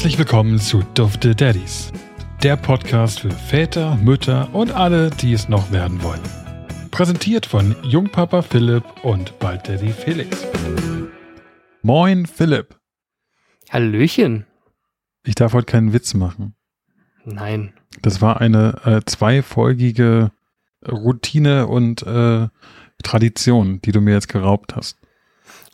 Herzlich willkommen zu Dufte Daddies, der Podcast für Väter, Mütter und alle, die es noch werden wollen. Präsentiert von Jungpapa Philipp und bald Daddy Felix. Moin Philipp. Hallöchen. Ich darf heute keinen Witz machen. Nein. Das war eine äh, zweifolgige Routine und äh, Tradition, die du mir jetzt geraubt hast.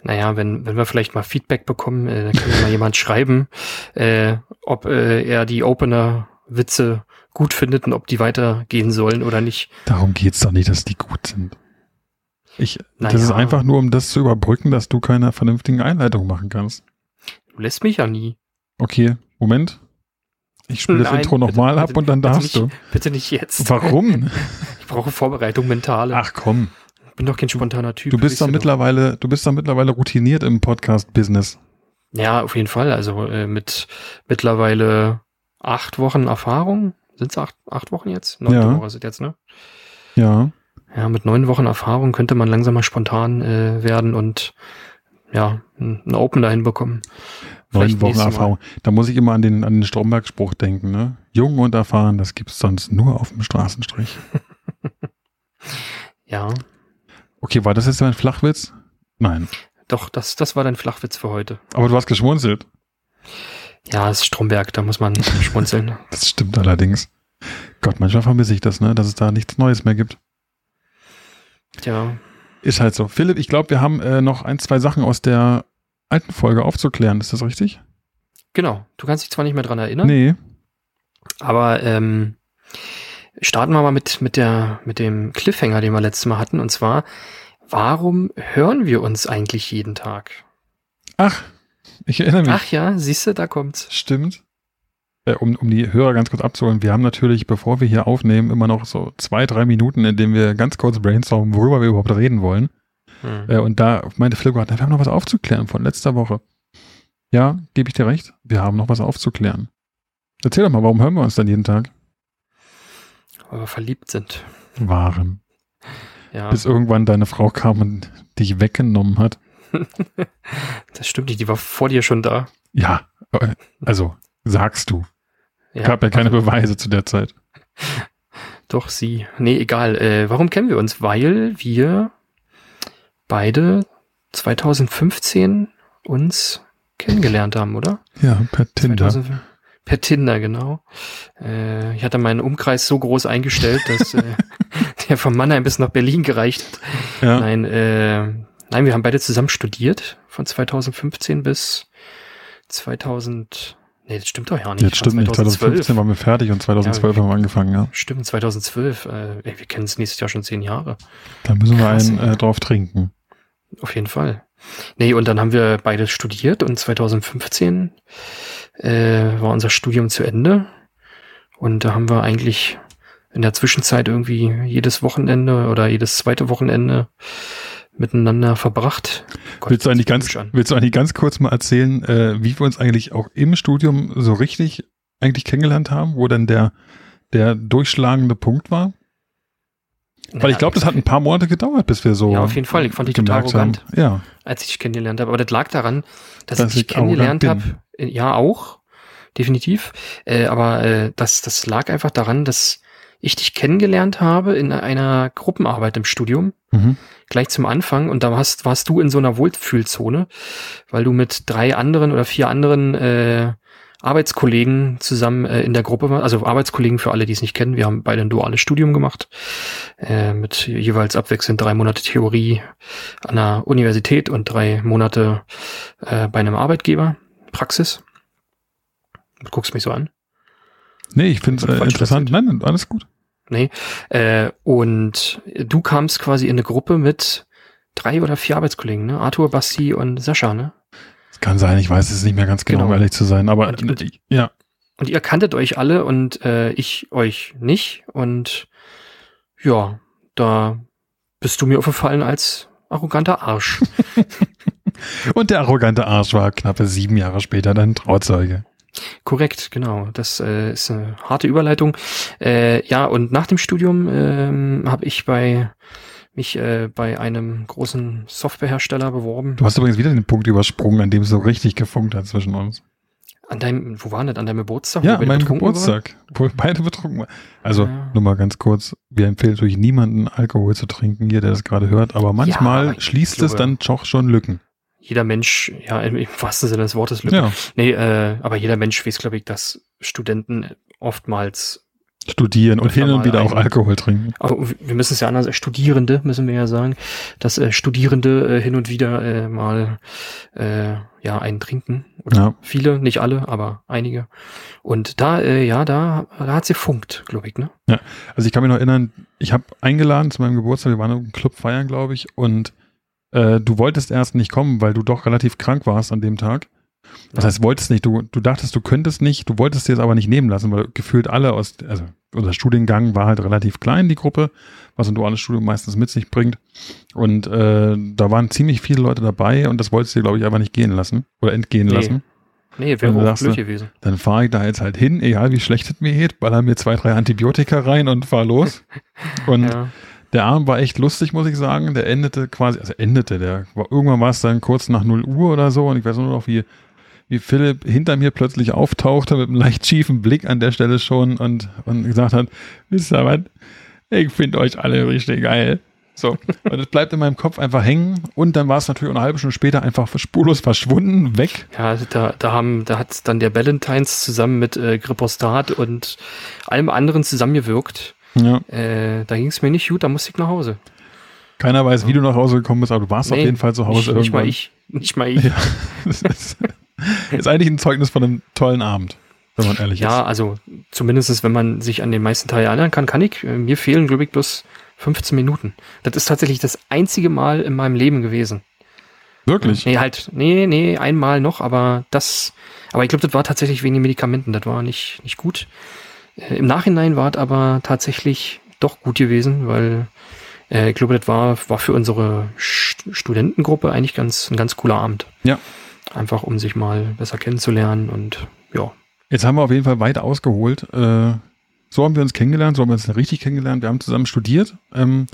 Naja, wenn, wenn wir vielleicht mal Feedback bekommen, äh, dann kann mal jemand schreiben, äh, ob äh, er die Opener-Witze gut findet und ob die weitergehen sollen oder nicht. Darum geht's doch nicht, dass die gut sind. Ich, Naja. Das ist einfach nur, um das zu überbrücken, dass du keine vernünftigen Einleitungen machen kannst. Du lässt mich ja nie. Okay, Moment. Ich spiele das Nein, Intro bitte- nochmal ab und dann darfst nicht, du. Bitte nicht jetzt. Warum? Ich brauche Vorbereitung, mentale. Ach komm, bin doch kein spontaner Typ. du bist doch doch. mittlerweile, du bist doch mittlerweile routiniert im Podcast-Business. Ja, auf jeden Fall. Also äh, mit mittlerweile acht Wochen Erfahrung. Sind es acht, acht Wochen jetzt? Neunte Ja. Woche ist es jetzt, ne? Ja. Ja, mit neun Wochen Erfahrung könnte man langsam mal spontan äh, werden und ja, n- einen Open dahin bekommen. Neun Wochen nächstes Mal. Erfahrung. Da muss ich immer an den, an den Stromberg-Spruch denken, ne? Jung und erfahren, das gibt's sonst nur auf dem Straßenstrich. Ja, Okay, war das jetzt ein Flachwitz? Nein. doch, das, das war dein Flachwitz für heute. Aber du hast geschmunzelt. Ja, es ist Stromberg, da muss man schmunzeln. Das stimmt allerdings. Gott, manchmal vermisse ich das, ne? Dass es da nichts Neues mehr gibt. Tja, Ist halt so. Philipp, ich glaube, wir haben äh, noch ein, zwei Sachen aus der alten Folge aufzuklären. Ist das richtig? genau. Du kannst dich zwar nicht mehr dran erinnern, Nee. aber ähm, starten wir mal mit, mit, der, mit dem Cliffhanger, den wir letztes Mal hatten. Und zwar, warum hören wir uns eigentlich jeden Tag? Ach, ich erinnere mich. Ach ja, siehst du, da kommt's. Stimmt. Äh, um, um die Hörer ganz kurz abzuholen, wir haben natürlich, bevor wir hier aufnehmen, immer noch so zwei, drei Minuten, in denen wir ganz kurz brainstormen, worüber wir überhaupt reden wollen. Hm. Äh, und da meinte Philipp gerade, wir haben noch was aufzuklären von letzter Woche. Ja, gebe ich dir recht. Wir haben noch was aufzuklären. Erzähl doch mal, warum hören wir uns dann jeden Tag? Wir verliebt sind. Waren. Ja, Bis irgendwann deine Frau kam und dich weggenommen hat. das stimmt nicht, die war vor dir schon da. Ja, äh, also sagst du. Ja, Gab ja keine also- Beweise zu der Zeit. Doch, sie. Nee, egal. Äh, warum kennen wir uns? Weil wir beide 2015 uns kennengelernt haben, oder? Ja, per Tinder. 2000 per Tinder, genau. Äh, ich hatte meinen Umkreis so groß eingestellt, dass äh, der von Mannheim bis nach Berlin gereicht hat. Ja. Nein, äh, nein, wir haben beide zusammen studiert, von 2015 bis 2000. Nee, das stimmt doch ja nicht. Jetzt stimmt nicht. 2015 waren wir fertig und 2012 Ja, haben wir angefangen, ja. Stimmt, 2012. Äh, ey, wir kennen es nächstes Jahr schon zehn Jahre. Da müssen wir Krass, einen ey. äh, drauf trinken. Auf jeden Fall. Nee, und dann haben wir beide studiert und 2015 äh, war unser Studium zu Ende. Und da haben wir eigentlich in der Zwischenzeit irgendwie jedes Wochenende oder jedes zweite Wochenende miteinander verbracht. Gott, willst, du eigentlich ganz, willst du eigentlich ganz kurz mal erzählen, äh, wie wir uns eigentlich auch im Studium so richtig eigentlich kennengelernt haben, wo dann der, der durchschlagende Punkt war? Weil ich glaube, das hat ein paar Monate gedauert, bis wir so. Ja, auf jeden Fall. Ich fand dich total haben. arrogant. Ja, als ich dich kennengelernt habe. Aber das lag daran, dass, Dass ich ich dich kennengelernt habe. Ja, auch. Definitiv. Äh, aber äh, das, das lag einfach daran, dass ich dich kennengelernt habe in einer Gruppenarbeit im Studium, mhm. gleich zum Anfang. Und da warst, warst du in so einer Wohlfühlzone, weil du mit drei anderen oder vier anderen äh, Arbeitskollegen zusammen äh, in der Gruppe warst. Also Arbeitskollegen für alle, die es nicht kennen. Wir haben beide ein duales Studium gemacht, äh, mit jeweils abwechselnd drei Monate Theorie an der Universität und drei Monate äh, bei einem Arbeitgeber. Praxis. Du guckst mich so an. Nee, ich finde es äh, interessant. Nein, alles gut. Nee. Äh, und du kamst quasi in eine Gruppe mit drei oder vier Arbeitskollegen, ne? Arthur, Basti und Sascha, ne? Kann sein, ich weiß es nicht mehr ganz genau, Genau. um ehrlich zu sein. Aber Und- und- äh, ja, Und ihr kanntet euch alle und äh, ich euch nicht. Und ja, da bist du mir aufgefallen als arroganter Arsch. und der arrogante Arsch war knappe sieben Jahre später dein Trauzeuge. Korrekt, genau. Das äh, ist eine harte Überleitung. Äh, ja, und nach dem Studium ähm, habe ich bei mich äh, bei einem großen Softwarehersteller beworben. Du hast übrigens wieder den Punkt übersprungen, an dem es so richtig gefunkt hat zwischen uns. An deinem, wo war das? An deinem Geburtstag? Ja, an wir meinem Geburtstag, wo beide betrunken waren. Also, Ja. nur mal ganz kurz, wir empfehlen natürlich niemanden Alkohol zu trinken, hier, der das gerade hört, aber manchmal ich schließt es glaube- dann doch schon Lücken. Jeder Mensch, ja, im, im wahrsten Sinne des Wortes, Lücken. Ja, Nee, äh, aber jeder Mensch weiß, glaube ich, dass Studenten oftmals studieren und hin und wieder auch Alkohol trinken. Aber wir müssen es ja anders, äh, Studierende müssen wir ja sagen, dass äh, Studierende äh, hin und wieder äh, mal äh, ja einen trinken. Oder Ja. viele, nicht alle, aber einige. Und da, äh, ja, da, da hat sie funkt, glaube ich, ne? Also ich kann mich noch erinnern, ich habe eingeladen zu meinem Geburtstag, wir waren im Club feiern, glaube ich, und äh, du wolltest erst nicht kommen, weil du doch relativ krank warst an dem Tag. Das heißt, wolltest nicht, du, du dachtest, du könntest nicht, du wolltest dir es aber nicht nehmen lassen, weil gefühlt alle aus, also unser Studiengang war halt relativ klein, die Gruppe, was ein duales Studium meistens mit sich bringt. Und äh, da waren ziemlich viele Leute dabei und das wolltest du dir, glaube ich, einfach nicht gehen lassen oder entgehen Nee. lassen. Nee, wäre du auch blöd gewesen. Dann fahre ich da jetzt halt hin, egal wie schlecht es mir geht, baller mir zwei, drei Antibiotika rein und fahr los. Und Ja. der Abend war echt lustig, muss ich sagen. Der endete quasi, also endete, der war, irgendwann war es dann kurz nach 0 Uhr oder so und ich weiß nur noch, wie, wie Philipp hinter mir plötzlich auftauchte mit einem leicht schiefen Blick an der Stelle schon und, und gesagt hat, wisst ihr was, ich finde euch alle richtig geil. So, und es bleibt in meinem Kopf einfach hängen und dann war es natürlich eine halbe Stunde später einfach spurlos verschwunden, weg. Ja, also da, da haben, da hat dann der Valentines zusammen mit äh, Gripostat und allem anderen zusammengewirkt. Ja. Äh, da ging es mir nicht gut, da musste ich nach Hause. Keiner weiß, wie du nach Hause gekommen bist, aber du warst auf Nee, jeden Fall zu Hause nicht, nicht mal irgendwann. ich. Nicht mal ich. Ja. Das ist, ist eigentlich ein Zeugnis von einem tollen Abend, wenn man ehrlich Ja, ist. also zumindest wenn man sich an den meisten Teil erinnern kann, kann ich. Äh, Mir fehlen, glaube ich, bloß 15 Minuten. Das ist tatsächlich das einzige Mal in meinem Leben gewesen. Wirklich? Nee, halt, nee, nee, einmal noch, aber das, aber ich glaube, das war tatsächlich wegen den Medikamenten. Das war nicht, nicht gut. Äh, Im Nachhinein war es aber tatsächlich doch gut gewesen, weil äh, ich glaube, das war, war für unsere St Studentengruppe eigentlich ganz, ein ganz cooler Abend. Ja. Einfach um sich mal besser kennenzulernen und ja. Jetzt haben wir auf jeden Fall weit ausgeholt. Äh, so haben wir uns kennengelernt, so haben wir uns richtig kennengelernt. Wir haben zusammen studiert. Ähm,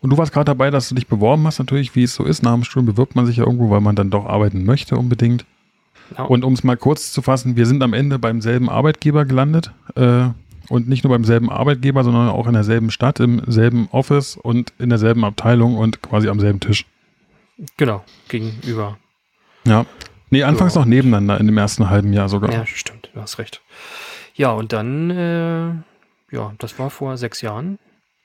und du warst gerade dabei, dass du dich beworben hast, natürlich, wie es so ist. Nach dem Studium bewirbt man sich ja irgendwo, weil man dann doch arbeiten möchte unbedingt. ja. Und um es mal kurz zu fassen, wir sind am Ende beim selben Arbeitgeber gelandet. Äh, und nicht nur beim selben Arbeitgeber, sondern auch in derselben Stadt, im selben Office und in derselben Abteilung und quasi am selben Tisch. genau, gegenüber. Ja. Nee, anfangs Ja. noch nebeneinander in dem ersten halben Jahr sogar. Ja, stimmt, du hast recht. Ja, und dann, äh, ja, das war vor sechs Jahren.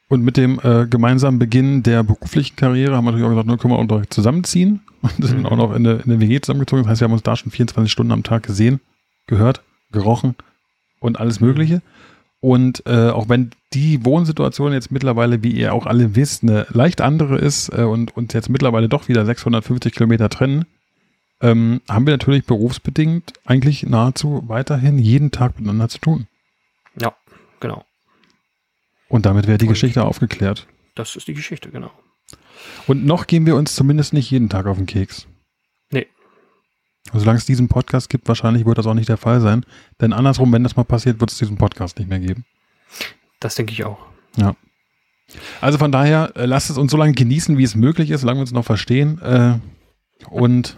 Und mit dem äh, gemeinsamen Beginn der beruflichen Karriere haben wir natürlich auch gesagt, nun können wir auch direkt zusammenziehen und sind Mhm. auch noch in eine, in eine WG zusammengezogen. Das heißt, wir haben uns da schon 24 Stunden am Tag gesehen, gehört, gerochen und alles Mögliche. Und äh, auch wenn die Wohnsituation jetzt mittlerweile, wie ihr auch alle wisst, eine leicht andere ist äh, und uns jetzt mittlerweile doch wieder 650 Kilometer trennen, ähm, haben wir natürlich berufsbedingt eigentlich nahezu weiterhin jeden Tag miteinander zu tun. Ja, genau. Und damit wäre die Und- Geschichte aufgeklärt. Das ist die Geschichte, genau. Und noch gehen wir uns zumindest nicht jeden Tag auf den Keks. Nee. Solange es diesen Podcast gibt, wahrscheinlich wird das auch nicht der Fall sein. Denn andersrum, wenn das mal passiert, wird es diesen Podcast nicht mehr geben. Das denke ich auch. Also von daher, äh, lasst es uns so lange genießen, wie es möglich ist, solange wir uns noch verstehen. Äh, und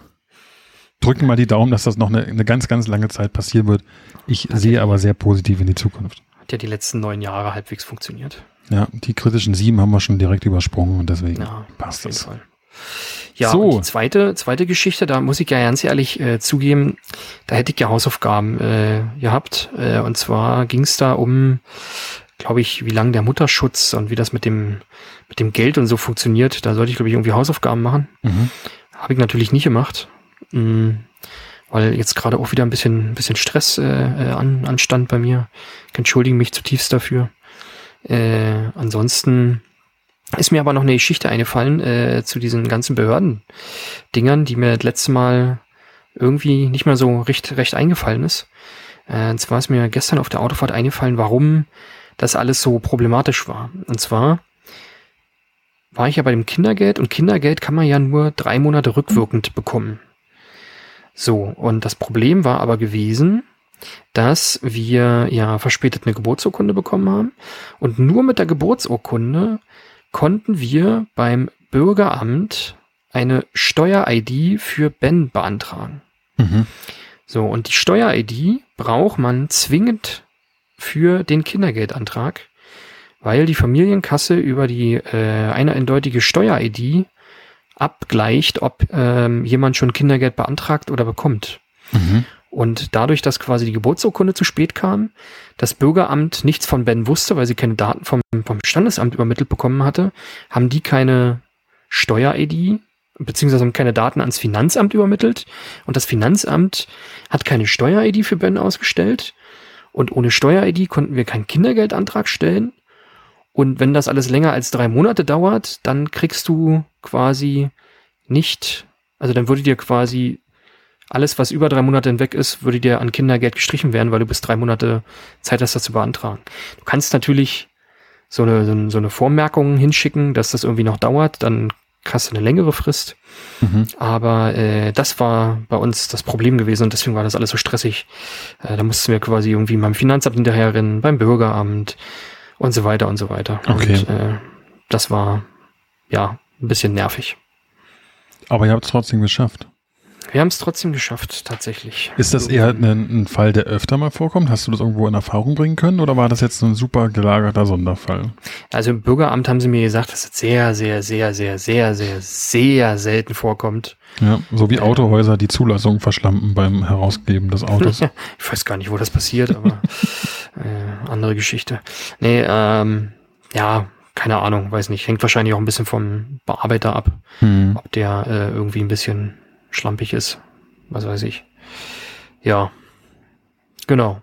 drücken mal die Daumen, dass das noch eine, eine ganz, ganz lange Zeit passieren wird. Ich Das sehe aber sehr positiv in die Zukunft. Hat ja die letzten neun Jahre halbwegs funktioniert. Ja, die kritischen sieben haben wir schon direkt übersprungen und deswegen Ja, passt es. Fall. Ja, So. und die zweite, zweite Geschichte, da muss ich ja ganz ehrlich äh, zugeben, da hätte ich ja Hausaufgaben äh, gehabt. Äh, und zwar ging es da um, glaube ich, wie lang der Mutterschutz und wie das mit dem, mit dem Geld und so funktioniert. Da sollte ich, glaube ich, irgendwie Hausaufgaben machen. Mhm. Habe ich natürlich nicht gemacht. Mm, weil jetzt gerade auch wieder ein bisschen, ein bisschen Stress äh, äh, an, anstand bei mir. Ich entschuldige mich zutiefst dafür. Äh, ansonsten ist mir aber noch eine Geschichte eingefallen äh, zu diesen ganzen Behörden-Dingern, die mir das letzte Mal irgendwie nicht mehr so recht, recht eingefallen ist. Äh, und zwar ist mir gestern auf der Autofahrt eingefallen, warum das alles so problematisch war. Und zwar war ich ja bei dem Kindergeld und Kindergeld kann man ja nur drei Monate rückwirkend bekommen. So, und das Problem war aber gewesen, dass wir ja verspätet eine Geburtsurkunde bekommen haben und nur mit der Geburtsurkunde konnten wir beim Bürgeramt eine Steuer-ID für Ben beantragen. Mhm. So, und die Steuer-ID braucht man zwingend für den Kindergeldantrag, weil die Familienkasse über die äh, eine eindeutige Steuer-ID abgleicht, ob ähm, jemand schon Kindergeld beantragt oder bekommt. Mhm. Und dadurch, dass quasi die Geburtsurkunde zu spät kam, das Bürgeramt nichts von Ben wusste, weil sie keine Daten vom, vom Standesamt übermittelt bekommen hatte, haben die keine Steuer-ID, beziehungsweise haben keine Daten ans Finanzamt übermittelt. Und das Finanzamt hat keine Steuer-ID für Ben ausgestellt. Und ohne Steuer-ID konnten wir keinen Kindergeldantrag stellen. Und wenn das alles länger als drei Monate dauert, dann kriegst du quasi nicht, also dann würde dir quasi alles, was über drei Monate hinweg ist, würde dir an Kindergeld gestrichen werden, weil du bis drei Monate Zeit hast, das zu beantragen. Du kannst natürlich so eine, so eine Vormerkung hinschicken, dass das irgendwie noch dauert, dann hast du eine längere Frist. Mhm. Aber äh, das war bei uns das Problem gewesen und deswegen war das alles so stressig. Äh, da mussten wir quasi irgendwie beim Finanzamt hinterherrennen, beim Bürgeramt und so weiter und so weiter. Okay. Und äh, das war ja ein bisschen nervig. Aber ihr habt es trotzdem geschafft. Wir haben es trotzdem geschafft, tatsächlich. Ist das eher ein, ein Fall, der öfter mal vorkommt? Hast du das irgendwo in Erfahrung bringen können oder war das jetzt ein super gelagerter Sonderfall? Also im Bürgeramt haben sie mir gesagt, dass es sehr, sehr, sehr, sehr, sehr, sehr, sehr selten vorkommt. Ja, so wie Autohäuser die Zulassung verschlampen beim Herausgeben des Autos. ich weiß gar nicht, wo das passiert, aber äh, andere Geschichte. Nee, ähm, ja, keine Ahnung, weiß nicht. Hängt wahrscheinlich auch ein bisschen vom Bearbeiter ab, Hm. ob der äh, irgendwie ein bisschen schlampig ist. Was weiß ich. Ja. Genau.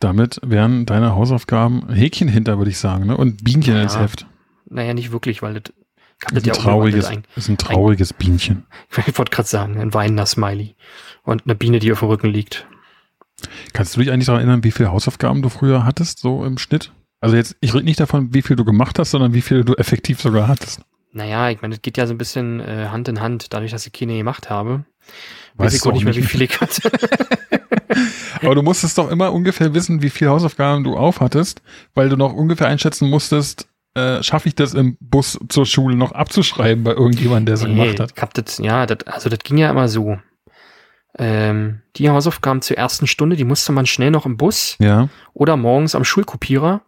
Damit wären deine Hausaufgaben Häkchen hinter, würde ich sagen, ne? Und Bienchen Ja. ins Heft. Naja, nicht wirklich, weil das, Das das ist ja ein trauriges, umgewandelt ist ein trauriges Bienchen. Ich wollte gerade sagen, ein weinender Smiley. Und eine Biene, die auf dem Rücken liegt. Kannst du dich eigentlich daran erinnern, wie viele Hausaufgaben du früher hattest, so im Schnitt? Also jetzt, ich rede nicht davon, wie viel du gemacht hast, sondern wie viel du effektiv sogar hattest. Naja, ich meine, das geht ja so ein bisschen äh, Hand in Hand, dadurch, dass ich keine gemacht habe. Weiß ich auch nicht mehr, wie viel ich hatte. Aber du musstest doch immer ungefähr wissen, wie viele Hausaufgaben du aufhattest, weil du noch ungefähr einschätzen musstest, äh, schaffe ich das im Bus zur Schule noch abzuschreiben bei irgendjemandem, der es gemacht hat. ich hab das, ja, das, also das ging ja immer so. Ähm, die Hausaufgaben zur ersten Stunde, die musste man schnell noch im Bus Ja. oder morgens am Schulkopierer.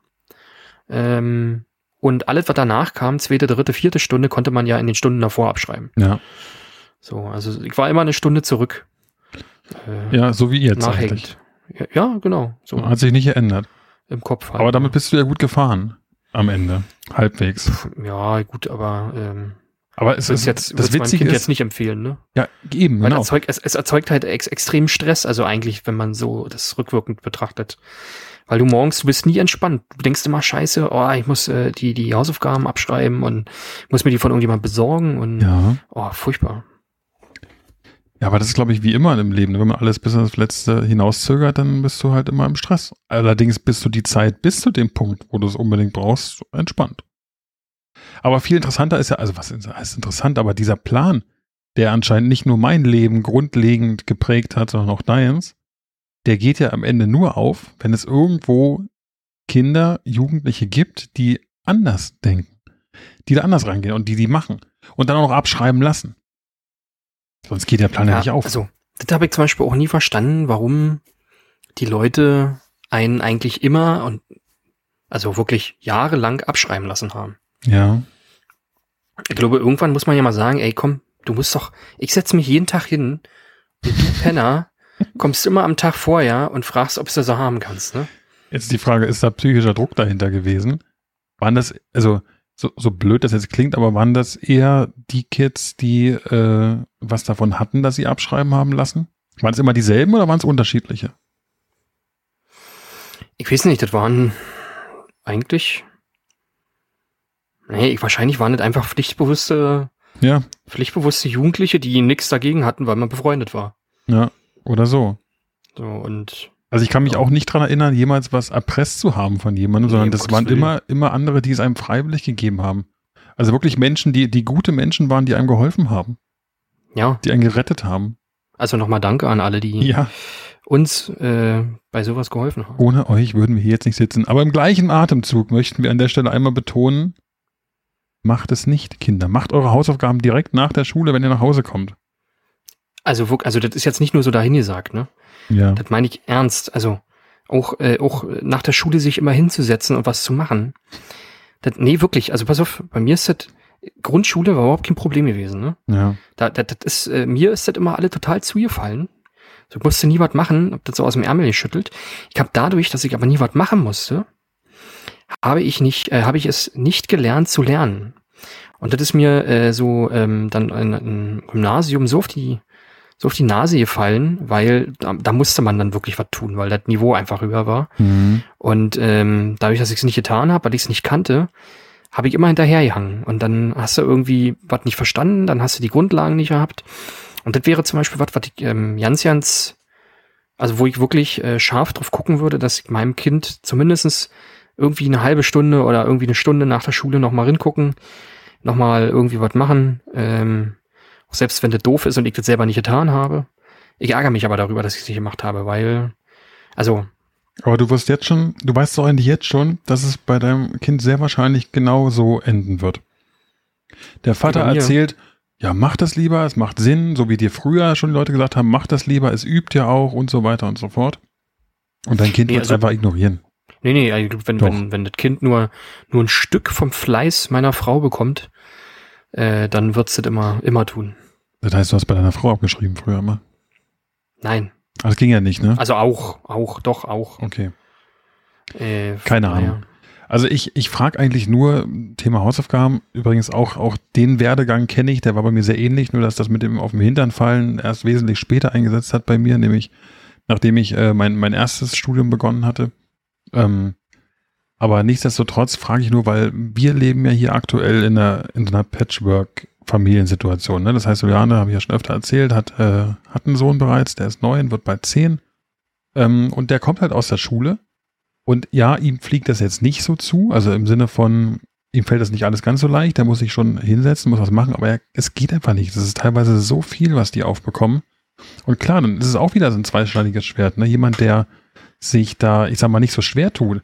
Ähm, und alles, was danach kam, zweite, dritte, vierte Stunde, konnte man ja in den Stunden davor abschreiben. Ja. So, also ich war immer eine Stunde zurück. Äh, Ja, so wie jetzt eigentlich. nachhängend. Ja, ja, genau. So Hat sich nicht geändert. im Kopf halt. Aber damit bist du ja gut gefahren. Am Ende. Halbwegs. Ja, gut, aber ähm, Aber es das ist jetzt, das Witzige ist, jetzt nicht empfehlen, ne? ja, eben, Weil genau. erzeugt, es, es erzeugt halt ex extrem Stress, also eigentlich, wenn man so das rückwirkend betrachtet. Weil du morgens, du bist nie entspannt. Du denkst immer, scheiße, oh, ich muss äh, die, die Hausaufgaben abschreiben und muss mir die von irgendjemand besorgen und Ja. oh, furchtbar. Ja, aber das ist, glaube ich, wie immer im Leben. Wenn man alles bis ans Letzte hinauszögert, dann bist du halt immer im Stress. Allerdings bist du die Zeit bis zu dem Punkt, wo du es unbedingt brauchst, entspannt. Aber viel interessanter ist ja, also was ist ist interessant, aber dieser Plan, der anscheinend nicht nur mein Leben grundlegend geprägt hat, sondern auch deins, der geht ja am Ende nur auf, wenn es irgendwo Kinder, Jugendliche gibt, die anders denken, die da anders rangehen und die die machen und dann auch noch abschreiben lassen. Sonst geht der Plan ja, nicht auf. Also, das habe ich zum Beispiel auch nie verstanden, warum die Leute einen eigentlich immer und also wirklich jahrelang abschreiben lassen haben. Ja. Ich glaube, irgendwann muss man ja mal sagen, ey, komm, du musst doch, ich setze mich jeden Tag hin und du Penner kommst immer am Tag vorher und fragst, ob du das so haben kannst, ne? Jetzt die Frage, ist da psychischer Druck dahinter gewesen? Waren das, also so, so blöd das jetzt klingt, aber waren das eher die Kids, die äh, was davon hatten, dass sie abschreiben haben lassen? Waren es immer dieselben oder waren es unterschiedliche? Ich weiß nicht, das waren eigentlich, nee, ich, wahrscheinlich waren das einfach pflichtbewusste, Ja, pflichtbewusste Jugendliche, die nichts dagegen hatten, weil man befreundet war. ja, oder so. So, und Also ich kann mich auch nicht dran erinnern, jemals was erpresst zu haben von jemandem, Nee, sondern das waren Willen. immer, immer andere, die es einem freiwillig gegeben haben. Also wirklich Menschen, die, die gute Menschen waren, die einem geholfen haben, ja, die einen gerettet haben. also nochmal Danke an alle, die Ja, uns äh, bei sowas geholfen haben. ohne euch würden wir hier jetzt nicht sitzen. Aber im gleichen Atemzug möchten wir an der Stelle einmal betonen, macht es nicht, Kinder. Macht eure Hausaufgaben direkt nach der Schule, wenn ihr nach Hause kommt. Also, also das ist jetzt nicht nur so dahingesagt, ne? Ja. Das meine ich ernst. Also auch, äh, auch nach der Schule sich immer hinzusetzen und was zu machen. Das, nee, wirklich. Also pass auf, bei mir ist das, Grundschule war überhaupt kein Problem gewesen. Ne? Ja. Da, das, das ist, äh, mir ist das immer alle total zugefallen. So, ich musste nie was machen, hab das so aus dem Ärmel geschüttelt. Ich habe dadurch, dass ich aber nie was machen musste, habe ich nicht, äh, habe ich es nicht gelernt zu lernen. Und das ist mir äh, so ähm, dann im Gymnasium so auf die so auf die Nase gefallen, weil da, da musste man dann wirklich was tun, weil das Niveau einfach höher war. Mhm. Und ähm, dadurch, dass ich es nicht getan habe, weil ich es nicht kannte, habe ich immer hinterhergehangen. Und dann hast du irgendwie was nicht verstanden, dann hast du die Grundlagen nicht gehabt. Und das wäre zum Beispiel was, was ich ähm, ganz, ganz, also wo ich wirklich äh, scharf drauf gucken würde, dass ich meinem Kind zumindestens irgendwie eine halbe Stunde oder irgendwie eine Stunde nach der Schule nochmal ringucken, nochmal irgendwie was machen. Ähm, selbst wenn das doof ist und ich das selber nicht getan habe. Ich ärgere mich aber darüber, dass ich es nicht gemacht habe, weil, also. Aber du wirst jetzt schon, du weißt doch eigentlich jetzt schon, dass es bei deinem Kind sehr wahrscheinlich genau so enden wird. Der Vater erzählt, ja, mach das lieber, es macht Sinn, so wie dir früher schon Leute gesagt haben, mach das lieber, es übt ja auch und so weiter und so fort. Und dein Kind nee, wird es also, einfach ignorieren. Nee, nee, also wenn, wenn, wenn das Kind nur, nur ein Stück vom Fleiß meiner Frau bekommt, äh, dann wird's das immer, immer tun. Das heißt, du hast bei deiner Frau abgeschrieben früher immer? Nein. das ging ja nicht, ne? Also auch, auch, doch auch. Okay. Äh, Keine Ahnung. Also ich, ich frage eigentlich nur, Thema Hausaufgaben, übrigens auch, auch den Werdegang kenne ich, der war bei mir sehr ähnlich, nur dass das mit dem auf dem Hintern fallen erst wesentlich später eingesetzt hat bei mir, nämlich nachdem ich äh, mein, mein erstes Studium begonnen hatte. Ähm, aber nichtsdestotrotz frage ich nur, weil wir leben ja hier aktuell in einer, in einer Patchwork-Familiensituation. Ne? Das heißt, Juliane, habe ich ja schon öfter erzählt, hat, äh, hat einen Sohn bereits, der ist neun, wird bald zehn. Ähm, und der kommt halt aus der Schule. Und ja, ihm fliegt das jetzt nicht so zu, also im Sinne von, ihm fällt das nicht alles ganz so leicht, der muss sich schon hinsetzen, muss was machen, aber er, es geht einfach nicht. Das ist teilweise so viel, was die aufbekommen. Und klar, dann ist es auch wieder so ein zweischneidiges Schwert. Ne? Jemand, der sich da, ich sag mal, nicht so schwer tut,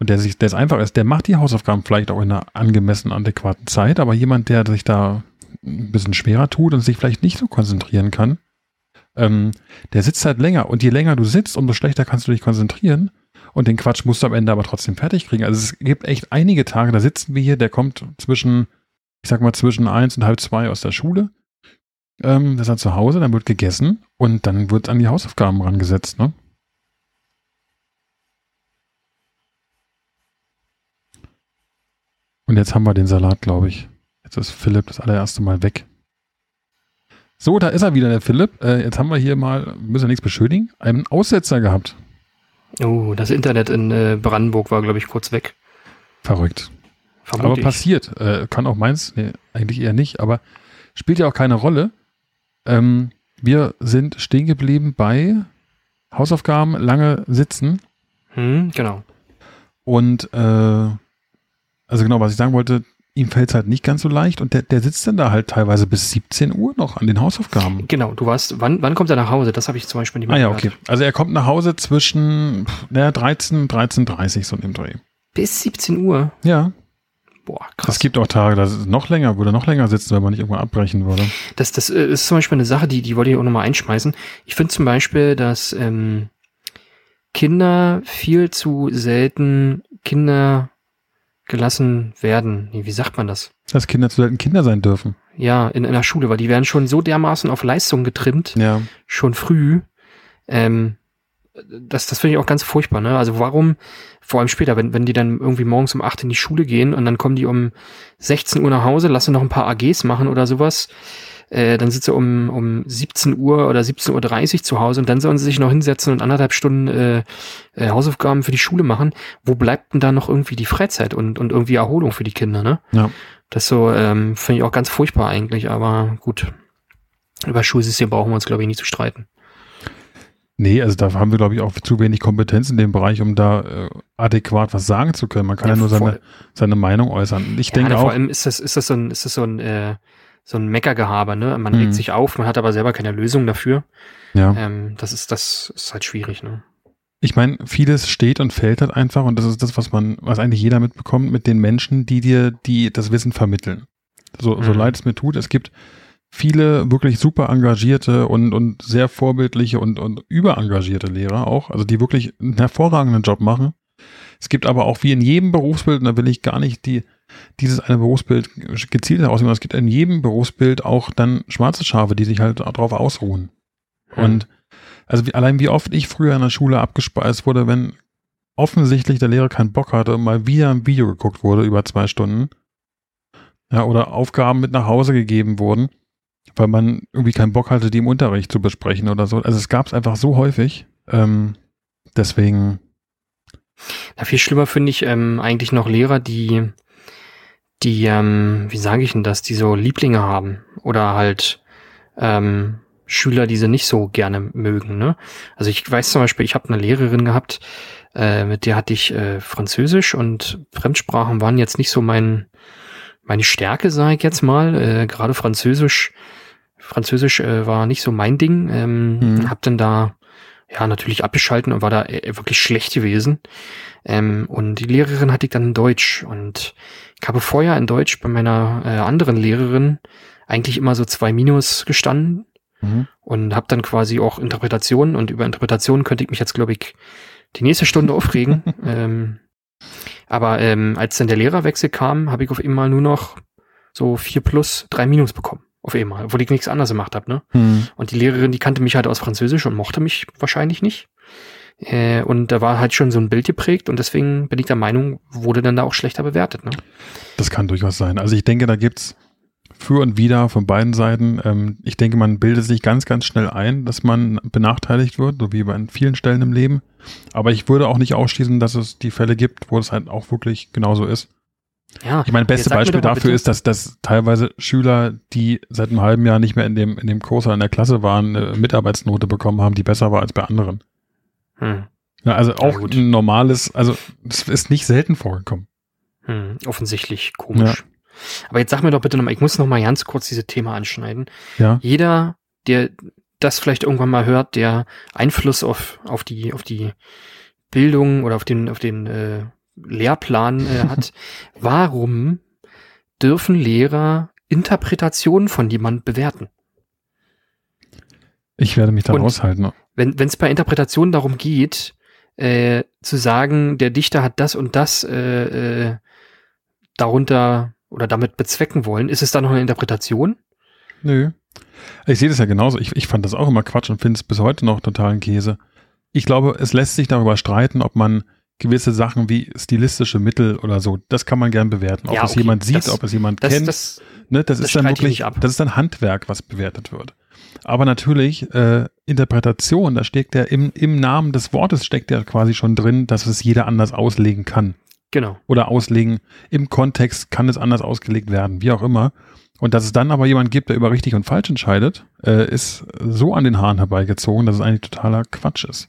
und der sich, der ist einfach ist, der macht die Hausaufgaben vielleicht auch in einer angemessenen, adäquaten Zeit, aber jemand, der sich da ein bisschen schwerer tut und sich vielleicht nicht so konzentrieren kann, ähm, der sitzt halt länger. Und je länger du sitzt, umso schlechter kannst du dich konzentrieren. Und den Quatsch musst du am Ende aber trotzdem fertig kriegen. Also es gibt echt einige Tage, da sitzen wir hier, der kommt zwischen, ich sag mal, zwischen eins und halb zwei aus der Schule. Ähm, das ist halt zu Hause, dann wird gegessen und dann wird an die Hausaufgaben rangesetzt, ne? Und jetzt haben wir den Salat, glaube ich. Jetzt ist Philipp das allererste Mal weg. So, da ist er wieder, der Philipp. Äh, jetzt haben wir hier mal, müssen wir nichts beschönigen, einen Aussetzer gehabt. Oh, das Internet in äh, Brandenburg war, glaube ich, kurz weg. Verrückt. Vermutlich. Aber passiert. Äh, kann auch meins, nee, eigentlich eher nicht, aber spielt ja auch keine Rolle. Ähm, wir sind stehen geblieben bei Hausaufgaben, lange sitzen. Hm, genau. Und äh, also genau, was ich sagen wollte, ihm fällt es halt nicht ganz so leicht und der, der sitzt dann da halt teilweise bis 17 Uhr noch an den Hausaufgaben. Genau, du warst, wann, wann kommt er nach Hause? Das habe ich zum Beispiel nicht mehr Ah ja, okay. Also er kommt nach Hause zwischen naja, 13, 13.30 so in dem Dreh. Bis 17 Uhr? Ja. Boah, krass. Es gibt auch Tage, da ist noch länger, würde noch länger sitzen, wenn man nicht irgendwann abbrechen würde. Das, das äh, ist zum Beispiel eine Sache, die, die wollte ich auch nochmal einschmeißen. Ich finde zum Beispiel, dass ähm, Kinder viel zu selten Kinder gelassen werden. Wie sagt man das? Dass Kinder zu selten Kinder sein dürfen. Ja, in, in der Schule, weil die werden schon so dermaßen auf Leistung getrimmt, ja. schon früh. Ähm, das, das finde ich auch ganz furchtbar, ne? Also warum, vor allem später, wenn, wenn die dann irgendwie morgens um acht in die Schule gehen und dann kommen die um 16 Uhr nach Hause, lassen noch ein paar AGs machen oder sowas, äh, dann sitzt er um, um 17 Uhr oder 17.30 Uhr zu Hause und dann sollen sie sich noch hinsetzen und anderthalb Stunden äh, äh, Hausaufgaben für die Schule machen. Wo bleibt denn da noch irgendwie die Freizeit und, und irgendwie Erholung für die Kinder, ne? Ja. Das so, ähm, finde ich auch ganz furchtbar eigentlich, aber gut. Über Schulsystem brauchen wir uns, glaube ich, nicht zu streiten. Nee, also da haben wir, glaube ich, auch zu wenig Kompetenz in dem Bereich, um da äh, adäquat was sagen zu können. Man kann ja, ja nur seine, seine Meinung äußern. Ich ja, denke auch. Vor allem ist das, ist das so ein, ist das so ein äh, so ein Meckergehabe, ne? Man mhm. regt sich auf, man hat aber selber keine Lösung dafür. Ja. Ähm, das ist, das ist halt schwierig, ne? Ich meine, vieles steht und fällt halt einfach und das ist das, was man, was eigentlich jeder mitbekommt mit den Menschen, die dir, die das Wissen vermitteln. So, mhm. so leid es mir tut, es gibt viele wirklich super engagierte und, und sehr vorbildliche und, und überengagierte Lehrer auch, also die wirklich einen hervorragenden Job machen. Es gibt aber auch wie in jedem Berufsbild, und da will ich gar nicht die, dieses eine Berufsbild gezielt herausnehmen, es gibt in jedem Berufsbild auch dann schwarze Schafe, die sich halt darauf ausruhen. Hm. Und also wie, allein wie oft ich früher in der Schule abgespeist wurde, wenn offensichtlich der Lehrer keinen Bock hatte und mal wieder ein Video geguckt wurde über zwei Stunden. Ja, oder Aufgaben mit nach Hause gegeben wurden, weil man irgendwie keinen Bock hatte, die im Unterricht zu besprechen oder so. Also es gab es einfach so häufig. Ähm, deswegen. Ja, viel schlimmer finde ich ähm, eigentlich noch Lehrer, die, die, ähm, wie sage ich denn das, die so Lieblinge haben oder halt ähm, Schüler, die sie nicht so gerne mögen. Ne? Also ich weiß zum Beispiel, ich habe eine Lehrerin gehabt, äh, mit der hatte ich äh, Französisch und Fremdsprachen waren jetzt nicht so mein meine Stärke, sage ich jetzt mal. Äh, Gerade Französisch, Französisch äh, war nicht so mein Ding. Ähm, mhm. Hab dann da ja natürlich abgeschalten und war da äh, wirklich schlecht gewesen. Ähm, und die Lehrerin hatte ich dann in Deutsch und ich habe vorher in Deutsch bei meiner äh, anderen Lehrerin eigentlich immer so zwei Minus gestanden mhm. und habe dann quasi auch Interpretationen und über Interpretationen könnte ich mich jetzt glaube ich die nächste Stunde aufregen. ähm, aber ähm, als dann der Lehrerwechsel kam, habe ich auf einmal nur noch so vier plus, drei Minus bekommen. Auf einmal, obwohl ich nichts anderes gemacht habe. Ne? Hm. Und die Lehrerin, die kannte mich halt aus Französisch und mochte mich wahrscheinlich nicht. Äh, und da war halt schon so ein Bild geprägt und deswegen bin ich der Meinung, wurde dann da auch schlechter bewertet. Ne? Das kann durchaus sein. Also ich denke, da gibt's für und wieder von beiden Seiten. Ähm, ich denke, man bildet sich ganz, ganz schnell ein, dass man benachteiligt wird, so wie bei vielen Stellen im Leben. Aber ich würde auch nicht ausschließen, dass es die Fälle gibt, wo es halt auch wirklich genauso ist. Ja, ich meine, beste Beispiel dafür ist, dass, dass teilweise Schüler, die seit einem halben Jahr nicht mehr in dem, in dem Kurs oder in der Klasse waren, eine Mitarbeitsnote bekommen haben, die besser war als bei anderen. Hm. Ja, also auch ja, ein normales, also das ist nicht selten vorgekommen. Hm, offensichtlich komisch. Ja. Aber jetzt sag mir doch bitte nochmal, ich muss nochmal ganz kurz dieses Thema anschneiden. Ja. Jeder, der das vielleicht irgendwann mal hört, der Einfluss auf, auf die, auf die Bildung oder auf den, auf den äh, Lehrplan äh, hat, warum dürfen Lehrer Interpretationen von jemand bewerten? Ich werde mich da raushalten. Wenn es bei Interpretationen darum geht, äh, zu sagen, der Dichter hat das und das äh, äh, darunter oder damit bezwecken wollen. Ist es da noch eine Interpretation? Nö. Ich sehe das ja genauso. Ich, ich fand das auch immer Quatsch und finde es bis heute noch totalen Käse. Ich glaube, es lässt sich darüber streiten, ob man gewisse Sachen wie stilistische Mittel oder so, das kann man gern bewerten. Ob ja, okay. es jemand sieht, das, ob es jemand das, kennt. Das, ne, das, ist dann wirklich, das ist dann Handwerk, was bewertet wird. Aber natürlich, äh, Interpretation, da steckt ja im, im Namen des Wortes steckt ja quasi schon drin, dass es jeder anders auslegen kann. Genau. Oder auslegen. Im Kontext kann es anders ausgelegt werden, wie auch immer. Und dass es dann aber jemand gibt, der über richtig und falsch entscheidet, äh, ist so an den Haaren herbeigezogen, dass es eigentlich totaler Quatsch ist.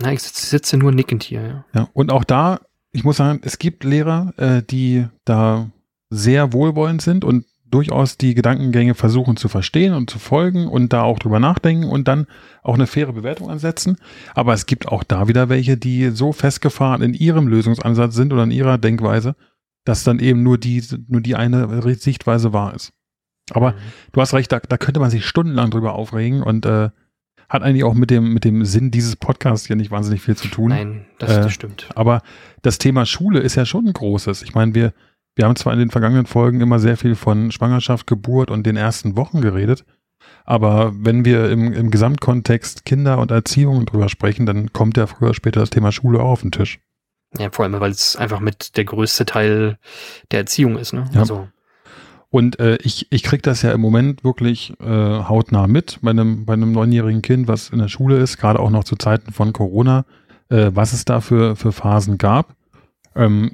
Na, ich sitze nur nickend hier, ja. Ja, und auch da, ich muss sagen, es gibt Lehrer, äh, die da sehr wohlwollend sind und durchaus die Gedankengänge versuchen zu verstehen und zu folgen und da auch drüber nachdenken und dann auch eine faire Bewertung ansetzen. Aber es gibt auch da wieder welche, die so festgefahren in ihrem Lösungsansatz sind oder in ihrer Denkweise, dass dann eben nur die, nur die eine Sichtweise wahr ist. Aber mhm. du hast recht, da, da könnte man sich stundenlang drüber aufregen und äh, hat eigentlich auch mit dem, mit dem Sinn dieses Podcasts hier nicht wahnsinnig viel zu tun. Nein, das, äh, das stimmt. Aber das Thema Schule ist ja schon ein großes. Ich meine, wir, wir haben zwar in den vergangenen Folgen immer sehr viel von Schwangerschaft, Geburt und den ersten Wochen geredet, aber wenn wir im, im Gesamtkontext Kinder und Erziehung drüber sprechen, dann kommt ja früher oder später das Thema Schule auch auf den Tisch. Ja, vor allem, weil es einfach mit der größte Teil der Erziehung ist, ne? Ja. Also. Und äh, ich, ich krieg das ja im Moment wirklich äh, hautnah mit bei einem, bei einem neunjährigen Kind, was in der Schule ist, gerade auch noch zu Zeiten von Corona, äh, was es da für, für Phasen gab. Ähm,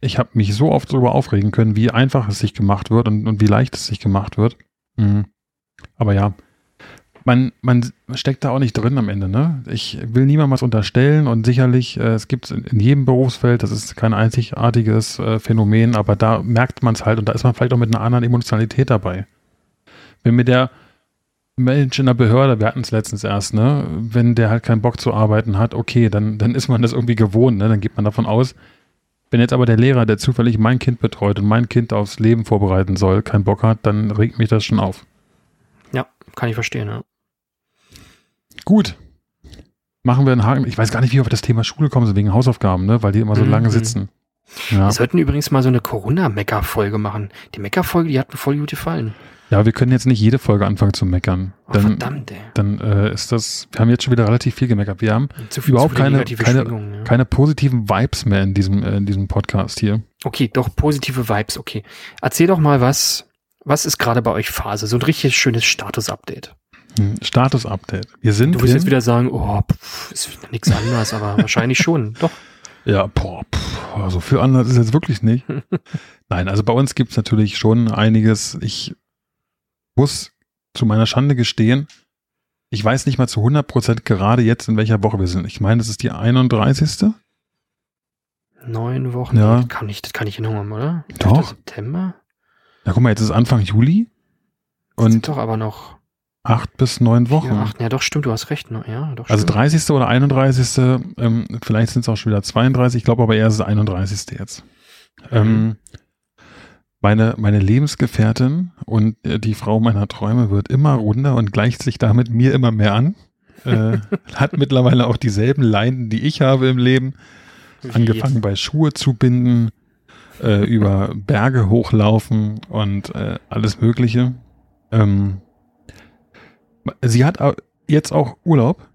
ich habe mich so oft darüber aufregen können, wie einfach es sich gemacht wird und, und wie leicht es sich gemacht wird. Mhm. Aber ja, man, man steckt da auch nicht drin am Ende. Ne? Ich will niemandem was unterstellen und sicherlich, äh, es gibt in, in jedem Berufsfeld, das ist kein einzigartiges äh, Phänomen, aber da merkt man es halt und da ist man vielleicht auch mit einer anderen Emotionalität dabei. Wenn mir der Mensch in der Behörde, wir hatten es letztens erst, ne, wenn der halt keinen Bock zu arbeiten hat, okay, dann, dann ist man das irgendwie gewohnt, ne? Dann geht man davon aus, wenn jetzt aber der Lehrer, der zufällig mein Kind betreut und mein Kind aufs Leben vorbereiten soll, keinen Bock hat, dann regt mich das schon auf. Ja, kann ich verstehen, ja. Gut. Machen wir einen Haken. Ich weiß gar nicht, wie wir auf das Thema Schule kommen, so wegen Hausaufgaben, ne? weil die immer so Mhm. lange sitzen. Ja. Wir sollten übrigens mal so eine Corona-Mecker-Folge machen. Die Mecker-Folge, die hat mir voll gut gefallen. ja, wir können jetzt nicht jede Folge anfangen zu meckern. Oh, Dann, verdammt, ey. dann äh, ist das, wir haben jetzt schon wieder relativ viel gemeckert. Wir haben Zu viel, überhaupt zu keine- keine- ja. keine positiven Vibes mehr in diesem, äh, in diesem Podcast hier. Okay, doch positive Vibes, okay. Erzähl doch mal was. Was ist gerade bei euch Phase? So ein richtig schönes Status-Update. Hm, Status-Update. Wir sind Du wirst jetzt wieder sagen, oh, pff, ist nichts anderes, aber wahrscheinlich schon. Doch. Ja, boah, pff, so viel anders ist jetzt wirklich nicht. Nein, also bei uns gibt es natürlich schon einiges. Ich muss zu meiner Schande gestehen, ich weiß nicht mal zu 100% gerade jetzt, in welcher Woche wir sind. Ich meine, das ist die 31. Neun Wochen. Ja. Das kann nicht, das kann nicht hinhauen, oder? Doch. 11. September? Na guck mal, jetzt ist Anfang Juli und doch aber noch acht bis neun Wochen. vier, acht. Ja, doch, stimmt, du hast recht. ne? Ja, doch, Also stimmt. 30. oder 31. Ähm, vielleicht sind es auch schon wieder 32. Ich glaube aber eher ist es 31. jetzt. Ähm, meine, meine Lebensgefährtin und äh, die Frau meiner Träume wird immer runder und gleicht sich damit mir immer mehr an. Äh, hat mittlerweile auch dieselben Leiden, die ich habe im Leben. Wie? Angefangen bei Schuhe zu binden, äh, über Berge hochlaufen und äh, alles Mögliche. Ähm, sie hat jetzt auch Urlaub.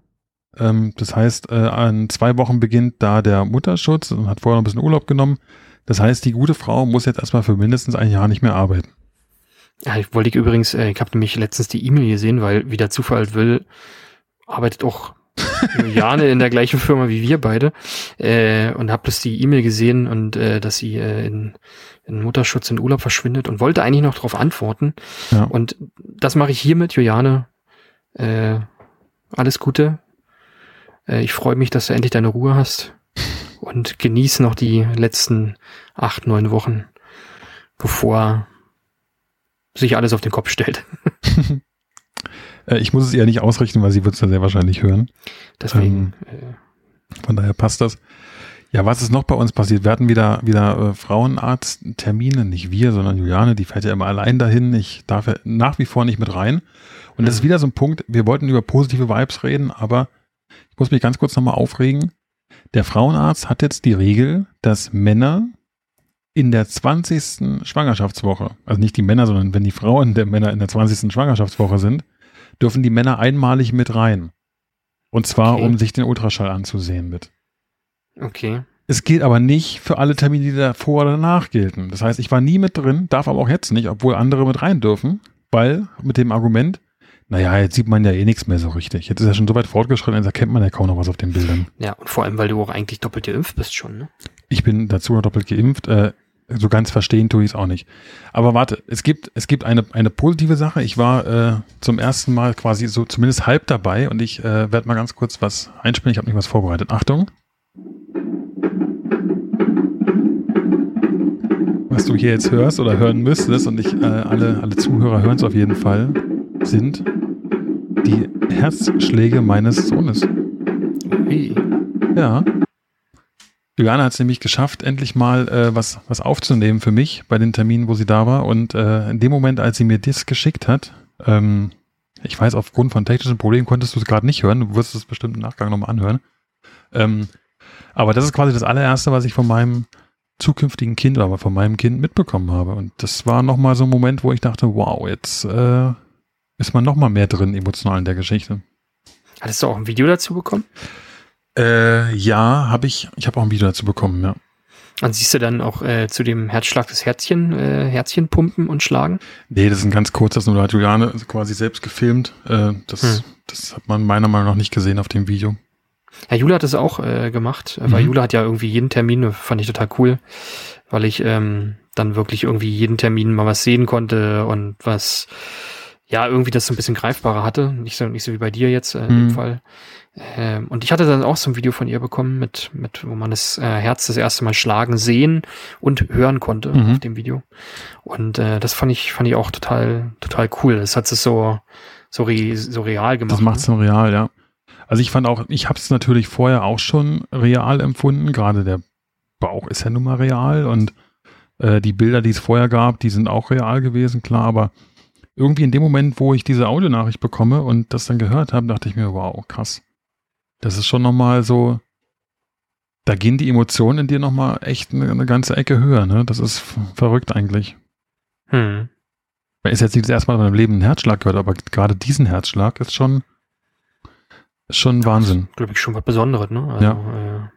Ähm, das heißt, äh, an zwei Wochen beginnt da der Mutterschutz und hat vorher noch ein bisschen Urlaub genommen. Das heißt, die gute Frau muss jetzt erstmal für mindestens ein Jahr nicht mehr arbeiten. Ja, ich wollte ich übrigens, äh, ich habe nämlich letztens die E-Mail gesehen, weil wie der Zufall will, arbeitet auch Juliane in der gleichen Firma wie wir beide äh, und habe das die E-Mail gesehen und äh, dass sie äh, in, in Mutterschutz in Urlaub verschwindet und wollte eigentlich noch darauf antworten. Ja. Und das mache ich hiermit, Juliane. Äh, alles Gute. Äh, ich freue mich, dass du endlich deine Ruhe hast und genieß noch die letzten acht, neun Wochen, bevor sich alles auf den Kopf stellt. Äh, ich muss es ihr nicht ausrichten, weil sie wird es ja sehr wahrscheinlich hören. Deswegen, äh, Von daher passt das. Ja, was ist noch bei uns passiert? Wir hatten wieder, wieder äh, Frauenarzttermine, nicht wir, sondern Juliane, die fährt ja immer allein dahin. Ich darf ja nach wie vor nicht mit rein. Und das ist Mhm. wieder so ein Punkt, wir wollten über positive Vibes reden, aber ich muss mich ganz kurz nochmal aufregen. Der Frauenarzt hat jetzt die Regel, dass Männer in der 20. Schwangerschaftswoche, also nicht die Männer, sondern wenn die Frauen der Männer in der 20. Schwangerschaftswoche sind, dürfen die Männer einmalig mit rein. Und zwar, Okay. um sich den Ultraschall anzusehen mit. okay. Es gilt aber nicht für alle Termine, die davor oder danach gelten. Das heißt, ich war nie mit drin, darf aber auch jetzt nicht, obwohl andere mit rein dürfen, weil mit dem Argument, naja, jetzt sieht man ja eh nichts mehr so richtig. Jetzt ist er schon so weit fortgeschritten, jetzt erkennt man ja kaum noch was auf den Bildern. Ja, und vor allem, weil du auch eigentlich doppelt geimpft bist schon, ne? Ich bin dazu noch doppelt geimpft, äh, so ganz verstehen tue ich es auch nicht. Aber warte, es gibt, es gibt eine, eine positive Sache. Ich war äh, zum ersten Mal quasi so zumindest halb dabei und ich äh, werde mal ganz kurz was einspielen. Ich habe mich was vorbereitet. Achtung. Was du hier jetzt hörst oder hören müsstest und ich, äh, alle, alle Zuhörer hören es auf jeden Fall, sind die Herzschläge meines Sohnes. Ui. Ja. Juliane hat es nämlich geschafft, endlich mal äh, was, was aufzunehmen für mich bei den Terminen, wo sie da war. Und äh, in dem Moment, als sie mir das geschickt hat, ähm, ich weiß, aufgrund von technischen Problemen konntest du es gerade nicht hören. Du wirst es bestimmt im Nachgang nochmal anhören. Ähm, aber das ist quasi das allererste, was ich von meinem zukünftigen Kind, aber von meinem Kind mitbekommen habe. Und das war nochmal so ein Moment, wo ich dachte, wow, jetzt äh, ist man nochmal mehr drin emotional in der Geschichte. Hattest du auch ein Video dazu bekommen? Äh, ja, habe ich. Ich habe auch ein Video dazu bekommen, ja. Und siehst du dann auch äh, zu dem Herzschlag das Herzchen, äh, Herzchen pumpen und schlagen? Nee, das ist ein ganz kurzes, nur hat Juliane quasi selbst gefilmt. Äh, das, Hm. das hat man meiner Meinung nach nicht gesehen auf dem Video. Ja, Jule hat das auch äh, gemacht, äh, weil Mhm. Jule hat ja irgendwie jeden Termin, fand ich total cool, weil ich ähm, dann wirklich irgendwie jeden Termin mal was sehen konnte und was, ja, irgendwie das so ein bisschen greifbarer hatte. Nicht so, nicht so wie bei dir jetzt äh, in Mhm. dem Fall. Ähm, und ich hatte dann auch so ein Video von ihr bekommen, mit, mit wo man das äh, Herz das erste Mal schlagen, sehen und hören konnte Mhm. auf dem Video. Und äh, das fand ich, fand ich auch total, total cool. Das hat es so, so, re, so real gemacht. Das macht es dann real, ja. Also ich fand auch, ich habe es natürlich vorher auch schon real empfunden. Gerade der Bauch ist ja nun mal real und äh, die Bilder, die es vorher gab, die sind auch real gewesen, klar. Aber irgendwie in dem Moment, wo ich diese Audionachricht bekomme und das dann gehört habe, dachte ich mir, wow, krass. Das ist schon nochmal so, da gehen die Emotionen in dir nochmal echt eine, eine, ganze Ecke höher, ne? Das ist verrückt eigentlich. Hm. Man ist jetzt nicht das erste Mal in meinem Leben einen Herzschlag gehört, aber gerade diesen Herzschlag ist schon, ist schon Wahnsinn. Glaube ich schon was Besonderes, ne? Also, ja.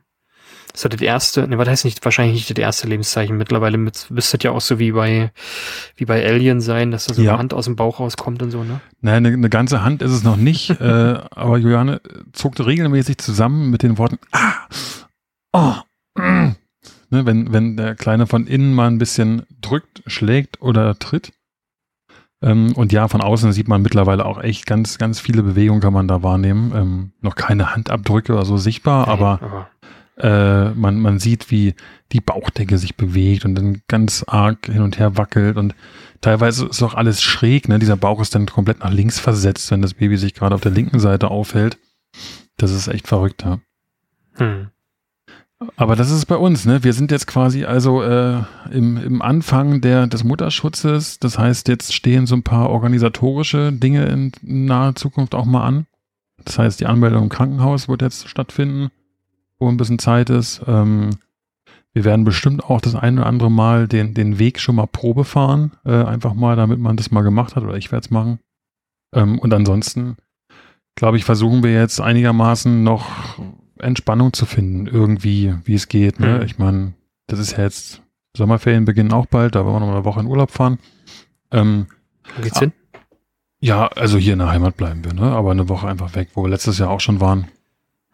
Äh, das ist das erste, ne, was heißt nicht, wahrscheinlich nicht das erste Lebenszeichen. Mittlerweile müsste das ja auch so wie bei, wie bei Alien sein, dass da so ja. eine Hand aus dem Bauch rauskommt und so, ne? Naja, eine, eine ganze Hand ist es noch nicht, äh, aber Juliane zuckte regelmäßig zusammen mit den Worten, ah, oh, mm. ne, wenn, wenn der Kleine von innen mal ein bisschen drückt, schlägt oder tritt. Ähm, und ja, von außen sieht man mittlerweile auch echt ganz, ganz viele Bewegungen kann man da wahrnehmen. Ähm, noch keine Handabdrücke oder so sichtbar, nee, aber, aber äh, man, man sieht, wie die Bauchdecke sich bewegt und dann ganz arg hin und her wackelt und teilweise ist auch alles schräg, ne? Dieser Bauch ist dann komplett nach links versetzt, wenn das Baby sich gerade auf der linken Seite aufhält. Das ist echt verrückt, ja. Hm. Aber das ist bei uns, ne? Wir sind jetzt quasi also äh, im, im Anfang der, des Mutterschutzes. Das heißt, jetzt stehen so ein paar organisatorische Dinge in naher Zukunft auch mal an. Das heißt, die Anmeldung im Krankenhaus wird jetzt stattfinden wo ein bisschen Zeit ist. Ähm, wir werden bestimmt auch das eine oder andere Mal den, den Weg schon mal Probe fahren. Äh, einfach mal, damit man das mal gemacht hat oder ich werde es machen. Ähm, und ansonsten, glaube ich, versuchen wir jetzt einigermaßen noch Entspannung zu finden, irgendwie, wie es geht. Ne? Mhm. Ich meine, das ist ja jetzt, Sommerferien beginnen auch bald, da wollen wir noch mal eine Woche in Urlaub fahren. Ähm, wo geht's hin? Ja, also hier in der Heimat bleiben wir, ne? Aber eine Woche einfach weg, wo wir letztes Jahr auch schon waren.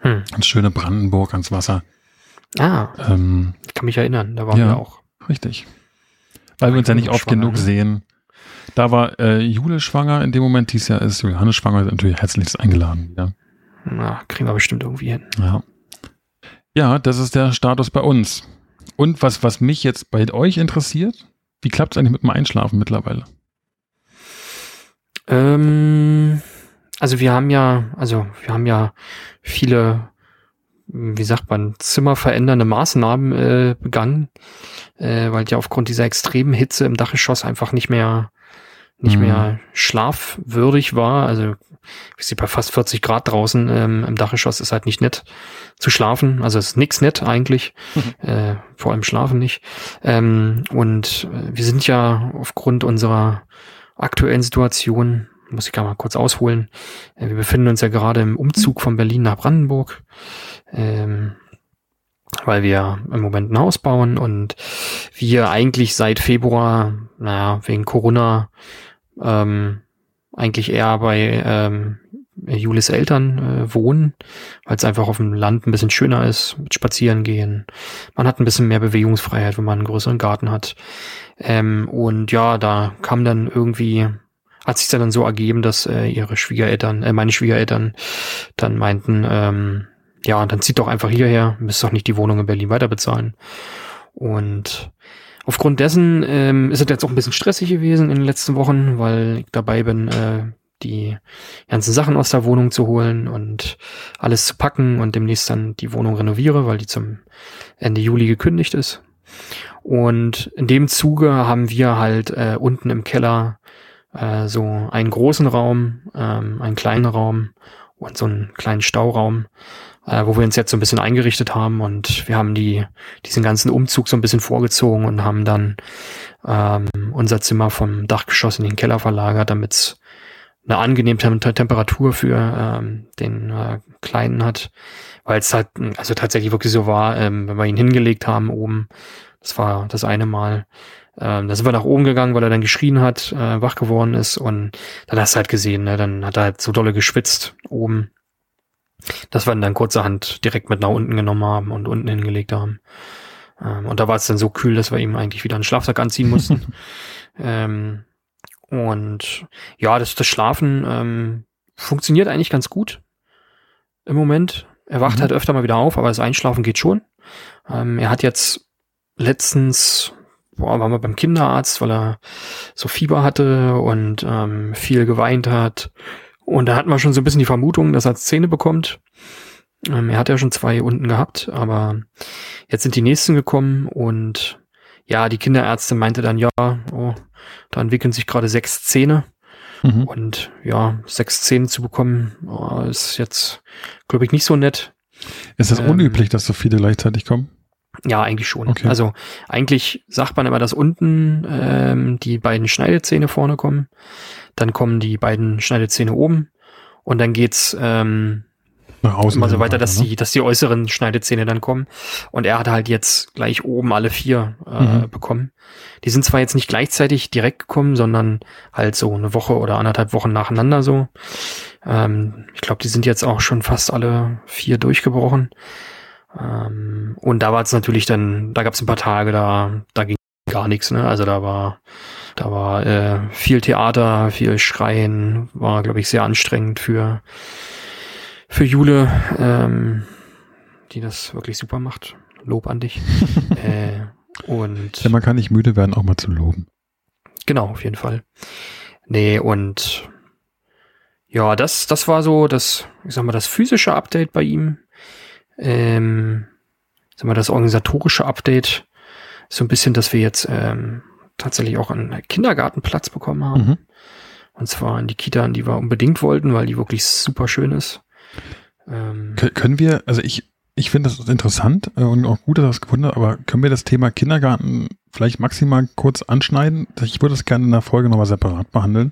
Hm. Ans schöne Brandenburg, ans Wasser. Ah, ähm, ich kann mich erinnern, da waren ja, wir auch. Richtig. Weil wir uns ja nicht oft genug ne? sehen. Da war äh, Jule schwanger, in dem Moment dies Jahr ist Johannes schwanger, natürlich herzlichst eingeladen wieder. Na, kriegen wir bestimmt irgendwie hin. Ja. Ja, das ist der Status bei uns. Und was, was mich jetzt bei euch interessiert, wie klappt es eigentlich mit dem Einschlafen mittlerweile? Ähm, also wir haben ja, also wir haben ja viele, wie sagt man, zimmerverändernde Maßnahmen äh, begangen, äh, weil ja aufgrund dieser extremen Hitze im Dachgeschoss einfach nicht mehr nicht mhm. mehr schlafwürdig war. Also wie sie bei fast 40 Grad draußen ähm, im Dachgeschoss ist halt nicht nett zu schlafen. Also es ist nix nett eigentlich, mhm. äh, vor allem schlafen nicht. Ähm, und äh, wir sind ja aufgrund unserer aktuellen Situation muss ich gar mal kurz ausholen. Äh, wir befinden uns ja gerade im Umzug von Berlin nach Brandenburg, ähm, weil wir im Moment ein Haus bauen und wir eigentlich seit Februar, naja, wegen Corona, ähm, eigentlich eher bei ähm, Julis Eltern äh, wohnen, weil es einfach auf dem Land ein bisschen schöner ist, mit spazieren gehen. Man hat ein bisschen mehr Bewegungsfreiheit, wenn man einen größeren Garten hat. Ähm, und ja, da kam dann irgendwie hat sich dann so ergeben, dass äh, ihre Schwiegereltern, äh, meine Schwiegereltern dann meinten, ähm, ja, dann zieht doch einfach hierher, müsst doch nicht die Wohnung in Berlin weiter bezahlen. Und aufgrund dessen ähm, ist es jetzt auch ein bisschen stressig gewesen in den letzten Wochen, weil ich dabei bin, äh, die ganzen Sachen aus der Wohnung zu holen und alles zu packen und demnächst dann die Wohnung renoviere, weil die zum Ende Juli gekündigt ist. Und in dem Zuge haben wir halt äh, unten im Keller äh, so einen großen Raum, ähm, einen kleinen Raum und so einen kleinen Stauraum, äh, wo wir uns jetzt so ein bisschen eingerichtet haben und wir haben die diesen ganzen Umzug so ein bisschen vorgezogen und haben dann ähm, unser Zimmer vom Dachgeschoss in den Keller verlagert, damit es eine angenehme Temperatur für ähm, den äh, Kleinen hat, weil es halt also tatsächlich wirklich so war, ähm, wenn wir ihn hingelegt haben oben, das war das eine Mal, ähm, da sind wir nach oben gegangen, weil er dann geschrien hat, äh, wach geworden ist und dann hast du halt gesehen, ne, dann hat er halt so dolle geschwitzt oben, dass wir ihn dann kurzerhand direkt mit nach unten genommen haben und unten hingelegt haben. Ähm, und da war es dann so kühl, dass wir ihm eigentlich wieder einen Schlafsack anziehen mussten. ähm, und ja, das, das Schlafen ähm, funktioniert eigentlich ganz gut im Moment. Er wacht mhm. halt öfter mal wieder auf, aber das Einschlafen geht schon. Ähm, er hat jetzt letztens boah, waren wir beim Kinderarzt, weil er so Fieber hatte und ähm, viel geweint hat. Und da hatten wir schon so ein bisschen die Vermutung, dass er Zähne bekommt. Ähm, er hat ja schon zwei unten gehabt, aber jetzt sind die nächsten gekommen und ja, die Kinderärztin meinte dann, ja, oh, da entwickeln sich gerade sechs Zähne. Mhm. Und ja, sechs Zähne zu bekommen, oh, ist jetzt, glaube ich, nicht so nett. Ist das Ähm, unüblich, dass so viele gleichzeitig kommen? Ja, eigentlich schon. Okay. Also eigentlich sagt man immer, dass unten ähm, die beiden Schneidezähne vorne kommen, dann kommen die beiden Schneidezähne oben und dann geht's ähm, Nach außen. immer so weiter, dass ne? die, dass die äußeren Schneidezähne dann kommen. Und er hat halt jetzt gleich oben alle vier äh, Mhm. bekommen. Die sind zwar jetzt nicht gleichzeitig direkt gekommen, sondern halt so eine Woche oder anderthalb Wochen nacheinander so. Ähm, ich glaube, die sind jetzt auch schon fast alle vier durchgebrochen. Ähm, und da war es natürlich dann, da gab es ein paar Tage, da, da ging gar nichts, ne? Also da war, da war äh, viel Theater, viel Schreien, war, glaube ich, sehr anstrengend für, für Jule, ähm, die das wirklich super macht. Lob an dich. äh, und Ja, man kann nicht müde werden, auch mal zu loben. Genau, auf jeden Fall. Nee, und ja, das, das war so das, ich sag mal, das physische Update bei ihm. Ähm, ich sag mal, das organisatorische Update so ein bisschen, dass wir jetzt ähm, tatsächlich auch einen Kindergartenplatz bekommen haben. Mhm. Und zwar in die Kita, an die wir unbedingt wollten, weil die wirklich super schön ist. Ähm, Kö- Können wir, also ich, ich finde das interessant äh, und auch gut, dass das gefunden hat, aber können wir das Thema Kindergarten vielleicht maximal kurz anschneiden? Ich würde das gerne in der Folge nochmal separat behandeln.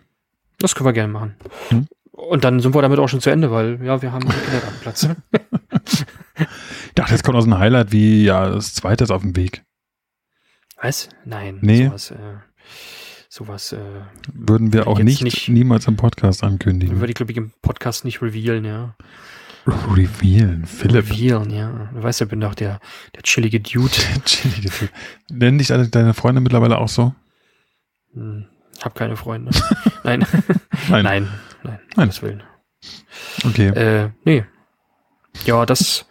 das können wir gerne machen. Hm. Und dann sind wir damit auch schon zu Ende, weil ja, wir haben einen Kindergartenplatz. Ich dachte, jetzt kommt aus ein Highlight wie, ja, das zweite ist auf dem Weg. Was? Nein. Nee. Sowas, äh, sowas äh, Würden wir auch nicht, nicht. niemals im Podcast ankündigen. würde ich, glaube ich, im Podcast nicht revealen, ja. Revealen, Philipp. Revealen, ja. Du weißt ich bin doch der, der chillige Dude. Chillige Philipp. Nennen dich deine, deine Freunde mittlerweile auch so? Hm, hab keine Freunde. Nein. Nein. Nein. Nein. Nein. Willen. Okay. Äh, nee. Ja, das,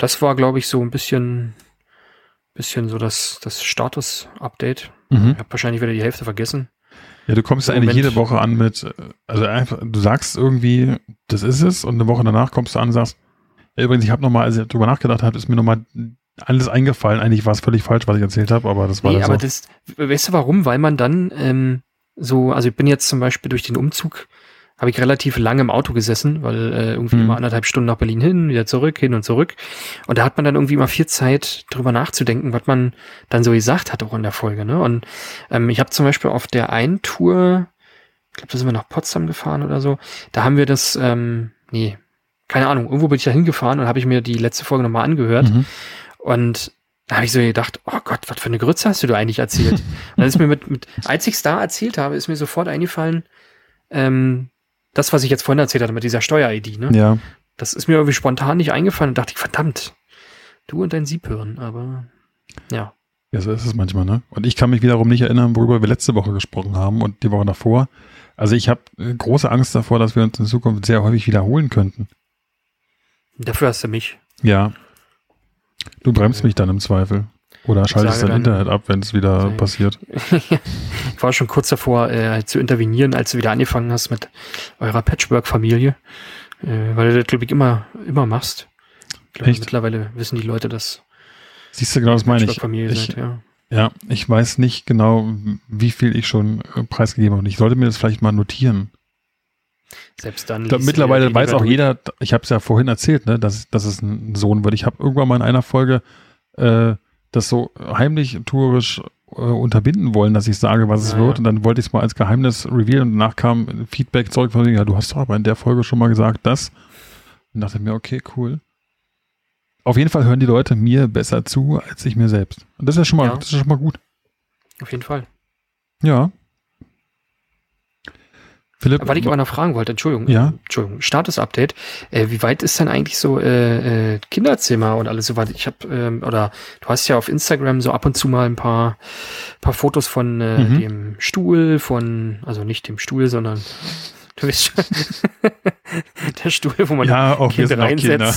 das war, glaube ich, so ein bisschen, bisschen so das, das Status-Update. Mhm. Ich habe wahrscheinlich wieder die Hälfte vergessen. Ja, du kommst ja eigentlich jede Woche an mit, also einfach, du sagst irgendwie, das ist es, und eine Woche danach kommst du an und sagst, ja, übrigens, ich habe nochmal, als ich drüber nachgedacht habe, ist mir nochmal alles eingefallen. Eigentlich war es völlig falsch, was ich erzählt habe, aber das war Nee, dann aber so. das, weißt du warum? Weil man dann ähm, so, also ich bin jetzt zum Beispiel durch den Umzug, habe ich relativ lange im Auto gesessen, weil äh, irgendwie Mhm. immer anderthalb Stunden nach Berlin hin, wieder zurück, hin und zurück. Und da hat man dann irgendwie immer viel Zeit, drüber nachzudenken, was man dann so gesagt hat auch in der Folge. Ne? Und ähm, ich habe zum Beispiel auf der einen Tour, ich glaube, da sind wir nach Potsdam gefahren oder so, da haben wir das, ähm, nee, keine Ahnung, irgendwo bin ich da hingefahren und habe ich mir die letzte Folge nochmal angehört. Mhm. Und da habe ich so gedacht, oh Gott, was für eine Grütze hast du da eigentlich erzählt? Und dann ist mir mit, mit als ich es da erzählt habe, ist mir sofort eingefallen, ähm, das, was ich jetzt vorhin erzählt hatte mit dieser Steuer-ID, ne? Ja, Das ist mir irgendwie spontan nicht eingefallen und dachte ich, verdammt, du und dein Siebhirn, aber ja. ja, so ist es manchmal, ne? Und ich kann mich wiederum nicht erinnern, worüber wir letzte Woche gesprochen haben und die Woche davor. Also ich habe äh, große Angst davor, dass wir uns in Zukunft sehr häufig wiederholen könnten. Dafür hast du mich. Ja. Du bremst mich dann im Zweifel. Oder schaltest sage dein Internet ab, wenn es wieder Sage- passiert. Ich war schon kurz davor, äh, zu intervenieren, als du wieder angefangen hast mit eurer Patchwork-Familie, äh, weil du das, glaube ich, immer, immer machst. Ich glaube, Echt? mittlerweile wissen die Leute, dass Siehst du, genau das meine ich. Patchwork-Familie Ich, seid, ja. Ja, ich weiß nicht genau, wie viel ich schon äh, preisgegeben habe. Ich sollte mir das vielleicht mal notieren. Selbst dann. Glaub, liest mittlerweile weiß auch jeder, ich habe es ja vorhin erzählt, ne, dass, dass es ein Sohn wird. Ich habe irgendwann mal in einer Folge äh, das so heimlich tourisch äh, unterbinden wollen, dass ich sage, was es Ja, wird. Und dann wollte ich es mal als Geheimnis revealen und danach kam Feedback zurück von mir, ja, du hast doch aber in der Folge schon mal gesagt, das. Und dachte mir, okay, cool. Auf jeden Fall hören die Leute mir besser zu als ich mir selbst. Und das ist ja schon mal, Ja. das ist schon mal gut. Auf jeden Fall. Ja. Philipp, Was ich aber noch fragen wollte, Entschuldigung, Ja? Entschuldigung, Status-Update. Äh, wie weit ist denn eigentlich so äh, äh, Kinderzimmer und alles so weit? Ich habe ähm, oder du hast ja auf Instagram so ab und zu mal ein paar paar Fotos von äh, Mhm. dem Stuhl, von also nicht dem Stuhl, sondern du weißt schon, der Stuhl, wo man ja, auch wir Kind sind auch Kinder.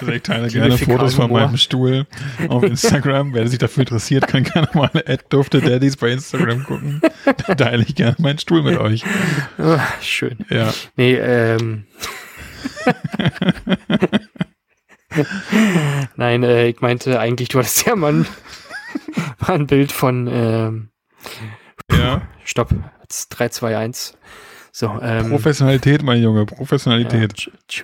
Also ich teile gerne Fotos von meinem Stuhl auf Instagram. Wer sich dafür interessiert, kann gerne mal Ad Dufte Daddies bei Instagram gucken. Da teile ich gerne meinen Stuhl mit euch. Ah, schön. Ja. Nee, ähm. Nein, äh, ich meinte eigentlich, du hattest ja mal ein, mal ein Bild von, ähm, Ja. stopp, jetzt 3, 2, 1. So, ähm, Professionalität, mein Junge, Professionalität. ja,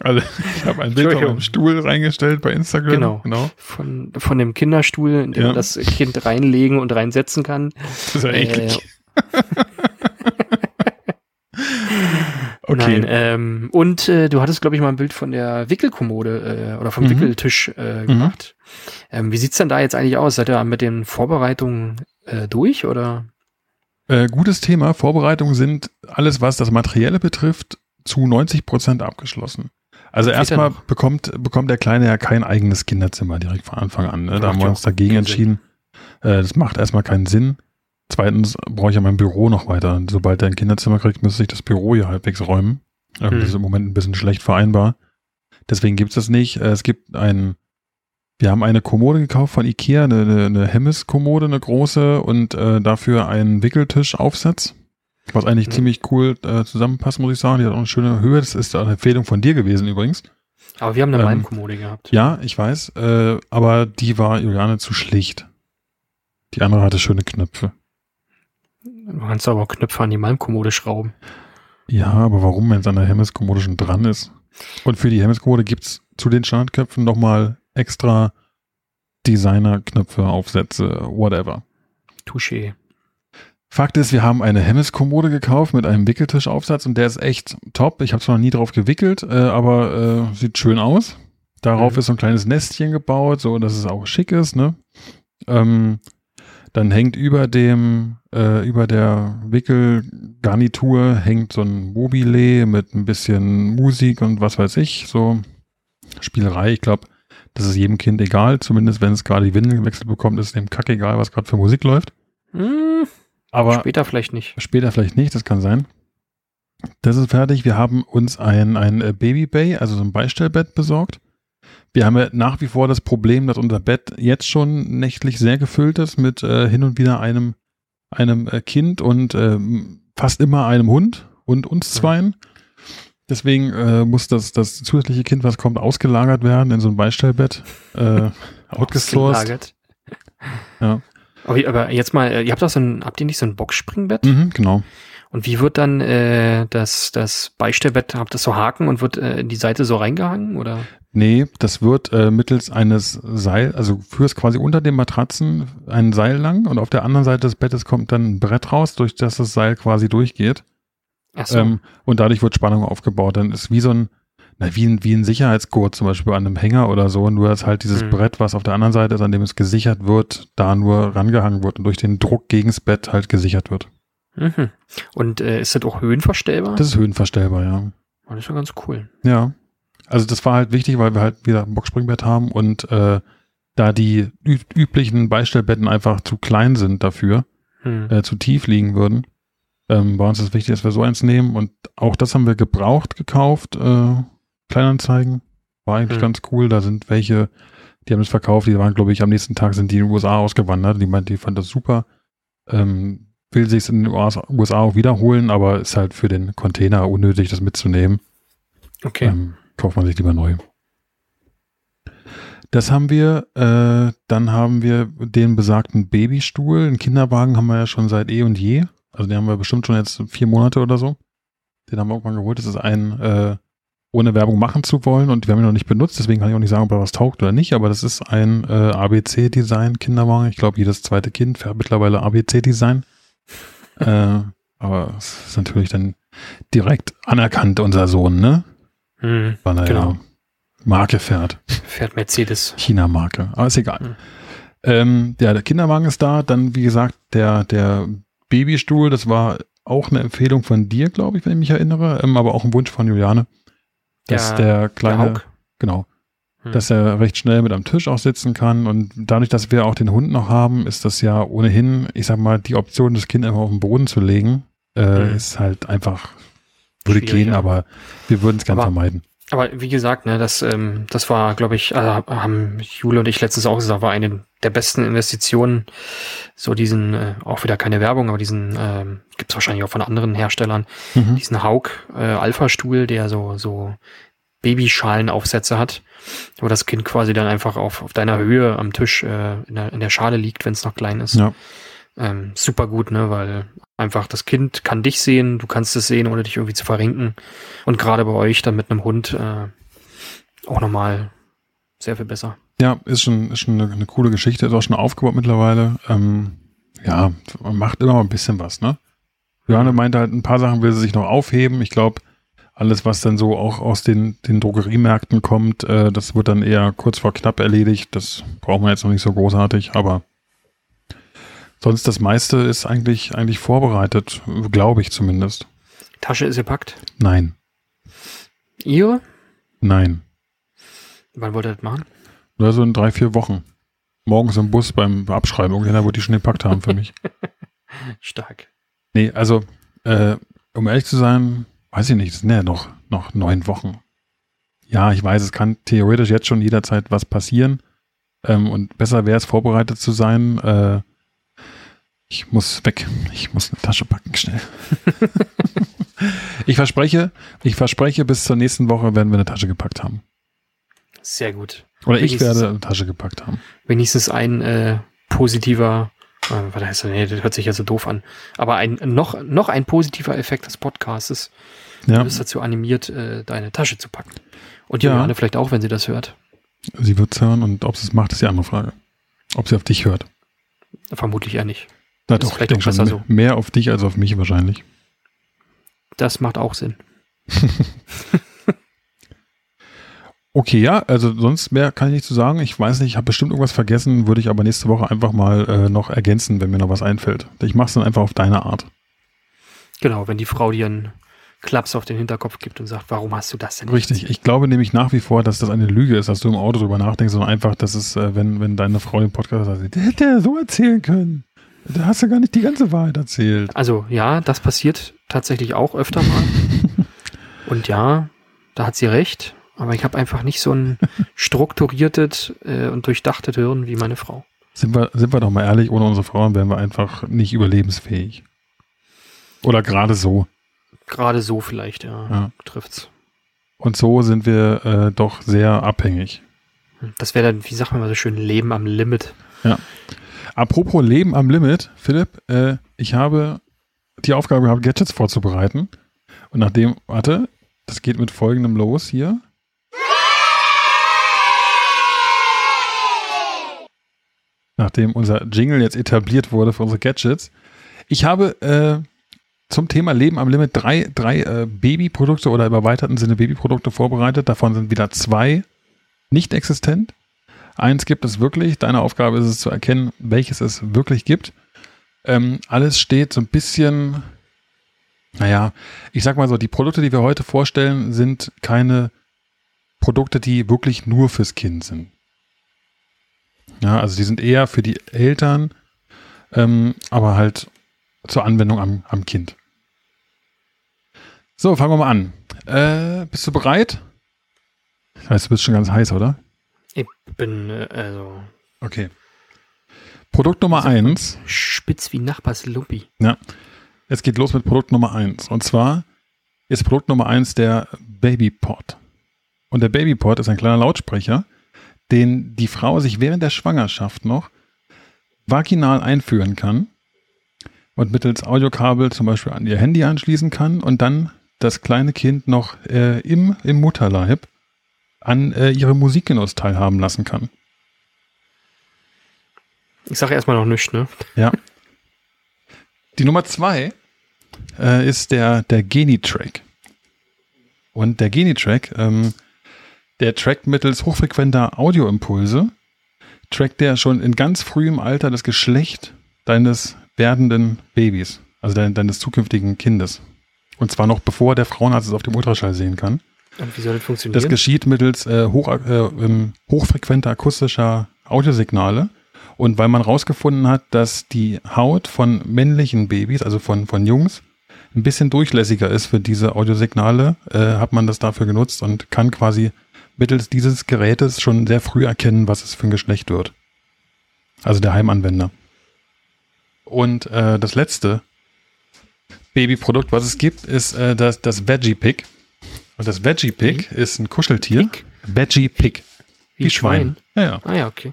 Also ich habe ein Bild Entschuldigung. dem Stuhl reingestellt bei Instagram. Genau. genau. von, von dem Kinderstuhl, in den Ja. man das Kind reinlegen und reinsetzen kann. Das ist ja Äh, eklig. okay. Nein, ähm, und äh, du hattest, glaube ich, mal ein Bild von der Wickelkommode äh, oder vom Mhm. Wickeltisch äh, gemacht. Ähm, wie sieht's denn da jetzt eigentlich aus? Seid ihr mit den Vorbereitungen äh, durch oder? Äh, gutes Thema. Vorbereitungen sind alles, was das Materielle betrifft, zu 90 Prozent abgeschlossen. Also erstmal bekommt, bekommt der Kleine ja kein eigenes Kinderzimmer direkt von Anfang an. Ne? Da haben wir uns dagegen entschieden. Äh, das macht erstmal keinen Sinn. Zweitens brauche ich ja mein Büro noch weiter. Sobald er ein Kinderzimmer kriegt, müsste ich das Büro hier halbwegs räumen. Ähm, Hm. Das ist im Moment ein bisschen schlecht vereinbar. Deswegen gibt es das nicht. Äh, es gibt ein, wir haben eine Kommode gekauft von Ikea, eine, eine, eine Hemmes-Kommode, eine große und äh, dafür einen Wickeltischaufsatz, was eigentlich Mhm. ziemlich cool äh, zusammenpasst, muss ich sagen. Die hat auch eine schöne Höhe. Das ist eine Empfehlung von dir gewesen übrigens. Aber wir haben eine Ähm, Malmkommode gehabt. Ja, ich weiß, äh, aber die war Juliane zu schlicht. Die andere hatte schöne Knöpfe. Du kannst aber auch Knöpfe an die Malmkommode schrauben. Ja, aber warum, wenn es an der Hemmes-Kommode schon dran ist? Und für die Hemmes-Kommode gibt's zu den Standardköpfen nochmal extra Designer-Knöpfe, Aufsätze, whatever. Touché. Fakt ist, wir haben eine Hemmes-Kommode gekauft mit einem Wickeltischaufsatz und der ist echt top. Ich habe zwar noch nie drauf gewickelt, äh, aber äh, sieht schön aus. Darauf Mhm. ist so ein kleines Nestchen gebaut, so dass es auch schick ist. Ne? Ähm, dann hängt über dem, äh, über der Wickelgarnitur hängt so ein Mobile mit ein bisschen Musik und was weiß ich, so Spielerei. Ich glaube, das ist jedem Kind egal, zumindest wenn es gerade die Windel gewechselt bekommt, ist dem Kack egal, was gerade für Musik läuft. Hm, Aber später vielleicht nicht. Später vielleicht nicht, das kann sein. Das ist fertig. Wir haben uns ein, ein äh, Baby Bay, also so ein Beistellbett besorgt. Wir haben ja nach wie vor das Problem, dass unser Bett jetzt schon nächtlich sehr gefüllt ist mit äh, hin und wieder einem, einem äh, Kind und ähm, fast immer einem Hund und uns zweien. Deswegen äh, muss das, das zusätzliche Kind, was kommt, ausgelagert werden in so ein Beistellbett. Äh, outgesourced. Ausgelagert. Ja. Aber, aber jetzt mal, äh, ihr habt doch so ein, habt ihr nicht so ein Boxspringbett? Mhm, genau. Und wie wird dann äh, das, das Beistellbett, habt ihr so Haken und wird äh, in die Seite so reingehangen? Oder? Nee, das wird äh, mittels eines Seil, also führst quasi unter den Matratzen ein Seil lang und auf der anderen Seite des Bettes kommt dann ein Brett raus, durch das das Seil quasi durchgeht. Ach so. Ähm, und dadurch wird Spannung aufgebaut. Dann ist wie so ein, na, wie ein, wie ein Sicherheitsgurt zum Beispiel an einem Hänger oder so, nur dass halt dieses Mhm. Brett, was auf der anderen Seite ist, an dem es gesichert wird, da nur rangehangen wird und durch den Druck gegens Bett halt gesichert wird. mhm. Und äh, ist das auch höhenverstellbar? Das ist höhenverstellbar, ja. Oh, das ist ja ganz cool. Ja. Also das war halt wichtig, weil wir halt wieder ein Boxspringbett haben und äh, da die üb üblichen Beistellbetten einfach zu klein sind dafür, Hm. äh, zu tief liegen würden, ähm, war uns das wichtig, dass wir so eins nehmen und auch das haben wir gebraucht gekauft, äh, Kleinanzeigen, war eigentlich Hm. ganz cool, da sind welche, die haben es verkauft, die waren glaube ich am nächsten Tag sind die in den USA ausgewandert, die meint, die fand das super, ähm, will sich in den USA auch wiederholen, aber ist halt für den Container unnötig, das mitzunehmen. Okay. Ähm, kauft man sich lieber neu. Das haben wir. Äh, dann haben wir den besagten Babystuhl. Einen Kinderwagen haben wir ja schon seit eh und je. Also den haben wir bestimmt schon jetzt vier Monate oder so. Den haben wir irgendwann geholt. Das ist ein, äh, ohne Werbung machen zu wollen und wir haben ihn noch nicht benutzt. Deswegen kann ich auch nicht sagen, ob er was taugt oder nicht. Aber das ist ein äh, ABC-Design Kinderwagen. Ich glaube, jedes zweite Kind fährt mittlerweile ABC-Design. äh, aber es ist natürlich dann direkt anerkannt, unser Sohn, ne? Hm. weil er Genau. ja Marke fährt. Fährt Mercedes. China-Marke. Aber ist egal. Mhm. Ähm, ja, der Kinderwagen ist da. Dann, wie gesagt, der, der Babystuhl, das war auch eine Empfehlung von dir, glaube ich, wenn ich mich erinnere, ähm, aber auch ein Wunsch von Juliane. Dass Der- der, kleine, Der genau, Hm. dass er recht schnell mit am Tisch auch sitzen kann. Und dadurch, dass wir auch den Hund noch haben, ist das ja ohnehin, ich sag mal, die Option, das Kind einfach auf den Boden zu legen, äh, Mhm. ist halt einfach, würde gehen, aber wir würden es gern Aber- vermeiden. Aber wie gesagt, ne, das, ähm, das war, glaube ich, äh, haben Jule und ich letztens auch gesagt, war eine der besten Investitionen. So diesen, äh, auch wieder keine Werbung, aber diesen, ähm, gibt es wahrscheinlich auch von anderen Herstellern, Mhm. diesen Hauk äh, Alpha-Stuhl, der so, so Babyschalenaufsätze hat, wo das Kind quasi dann einfach auf, auf deiner Höhe am Tisch äh, in, der, in der Schale liegt, wenn es noch klein ist. Ja. ähm, super gut, ne, weil einfach das Kind kann dich sehen, du kannst es sehen, ohne dich irgendwie zu verrinken. Und gerade bei euch dann mit einem Hund äh, auch nochmal sehr viel besser. Ja, ist schon, ist schon eine, eine coole Geschichte, ist auch schon aufgebaut mittlerweile. Ähm, ja, man macht immer ein bisschen was, ne? Johanne meinte halt, ein paar Sachen will sie sich noch aufheben. Ich glaube, alles, was dann so auch aus den, den Drogeriemärkten kommt, äh, das wird dann eher kurz vor knapp erledigt. Das braucht man jetzt noch nicht so großartig, aber sonst das meiste ist eigentlich, eigentlich vorbereitet, glaube ich zumindest. Tasche ist gepackt. Nein. Ihre? Nein. Wann wollt ihr das machen? Oder so in drei, vier Wochen. Morgens im Bus beim Abschreiben. Irgendjemand wird die schon gepackt haben für mich. Stark. Nee, also, äh, um ehrlich zu sein, weiß ich nicht, es sind ja noch, noch neun Wochen. Ja, ich weiß, es kann theoretisch jetzt schon jederzeit was passieren. Ähm, und besser wäre es, vorbereitet zu sein. Äh, ich muss weg. Ich muss eine Tasche packen, schnell. ich verspreche, ich verspreche, bis zur nächsten Woche werden wir eine Tasche gepackt haben. Sehr gut. Oder ich werde eine Tasche gepackt haben. Wenigstens ein äh, positiver, äh, was heißt das? Nee, das hört sich ja so doof an. Aber ein noch, noch ein positiver Effekt des Podcasts. Ja. Du bist dazu animiert, äh, deine Tasche zu packen. Und Ja. Juliane vielleicht auch, wenn sie das hört. Sie wird es hören und ob sie es macht, ist die andere Frage. Ob sie auf dich hört. Vermutlich eher nicht. Na Ist doch, ich denke schon so. mehr auf dich als auf mich wahrscheinlich. Das macht auch Sinn. Okay, ja, also sonst mehr kann ich nicht zu sagen. Ich weiß nicht, ich habe bestimmt irgendwas vergessen, würde ich aber nächste Woche einfach mal äh, noch ergänzen, wenn mir noch was einfällt. Ich mache es dann einfach auf deine Art. Genau, wenn die Frau dir einen Klaps auf den Hinterkopf gibt und sagt, warum hast du das denn? nicht Richtig. Ich glaube nämlich nach wie vor, dass das eine Lüge ist, dass du im Auto drüber nachdenkst, sondern einfach, dass es, äh, wenn, wenn deine Frau den Podcast sagt, der hätte er so erzählen können. Da hast du gar nicht die ganze Wahrheit erzählt. Also ja, das passiert tatsächlich auch öfter mal. und ja, da hat sie recht. Aber ich habe einfach nicht so ein strukturiertes äh, und durchdachtes Hirn wie meine Frau. Sind wir, sind wir doch mal ehrlich, ohne unsere Frauen wären wir einfach nicht überlebensfähig. Oder gerade so. Gerade so vielleicht, ja, Ja. trifft's. Und so sind wir äh, doch sehr abhängig. Das wäre dann, wie sagt man mal so schön, Leben am Limit. Apropos Leben am Limit, Philipp, äh, ich habe die Aufgabe gehabt, Gadgets vorzubereiten. Und nachdem, warte, das geht mit folgendem los hier. Nachdem unser Jingle jetzt etabliert wurde für unsere Gadgets. Ich habe äh, zum Thema Leben am Limit drei, drei äh, Babyprodukte oder im erweiterten Sinne Babyprodukte vorbereitet. Davon sind wieder zwei nicht existent. Eins gibt es wirklich. Deine Aufgabe ist es zu erkennen, welches es wirklich gibt. Ähm, alles steht so ein bisschen, naja, ich sag mal so, die Produkte, die wir heute vorstellen, sind keine Produkte, die wirklich nur fürs Kind sind. Ja, also die sind eher für die Eltern, ähm, aber halt zur Anwendung am, am Kind. So, fangen wir mal an. Äh, bist du bereit? Ich weiß, du bist schon ganz heiß, oder? Ich bin äh, also Okay. Produkt Nummer eins. spitz wie Nachbars Lumpi. Es geht los mit Produkt Nummer eins. Und zwar ist Produkt Nummer eins der Babypod. Und der Babypod ist ein kleiner Lautsprecher, den die Frau sich während der Schwangerschaft noch vaginal einführen kann und mittels Audiokabel zum Beispiel an ihr Handy anschließen kann und dann das kleine Kind noch äh, im, im Mutterleib an äh, ihrem Musikgenuss teilhaben lassen kann. Ich sage erstmal noch nichts, ne? Ja. Die Nummer zwei äh, ist der, der Geni-Track. Und der Geni-Track, ähm, der trackt mittels hochfrequenter Audioimpulse, trackt der schon in ganz frühem Alter das Geschlecht deines werdenden Babys, also dein, deines zukünftigen Kindes. Und zwar noch bevor der Frauenarzt es auf dem Ultraschall sehen kann. Und wie soll das Das funktionieren? geschieht mittels äh, hoch, äh, hochfrequenter akustischer Audiosignale. Und weil man rausgefunden hat, dass die Haut von männlichen Babys, also von, von Jungs, ein bisschen durchlässiger ist für diese Audiosignale, äh, hat man das dafür genutzt und kann quasi mittels dieses Gerätes schon sehr früh erkennen, was es für ein Geschlecht wird. Also der Heimanwender. Und äh, das letzte Babyprodukt, was es gibt, ist äh, das, das Veggie Pig. Und das Veggie Pig ist ein Kuscheltier. Pig? Veggie Pig. Wie Schwein. Ja, ja. Ah ja, okay.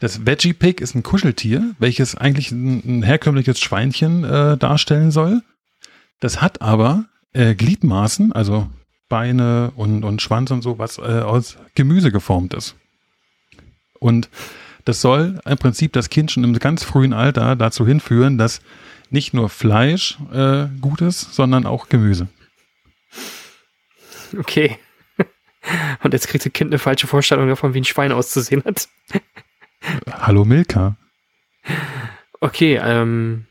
Das Veggie Pig ist ein Kuscheltier, welches eigentlich ein, ein herkömmliches Schweinchen äh, darstellen soll. Das hat aber äh, Gliedmaßen, also Beine und, und Schwanz und so, was äh, aus Gemüse geformt ist. Und das soll im Prinzip das Kind schon im ganz frühen Alter dazu hinführen, dass nicht nur Fleisch äh, gut ist, sondern auch Gemüse. Okay. Und jetzt kriegt das Kind eine falsche Vorstellung davon, wie ein Schwein auszusehen hat. Hallo Milka. Okay, ähm,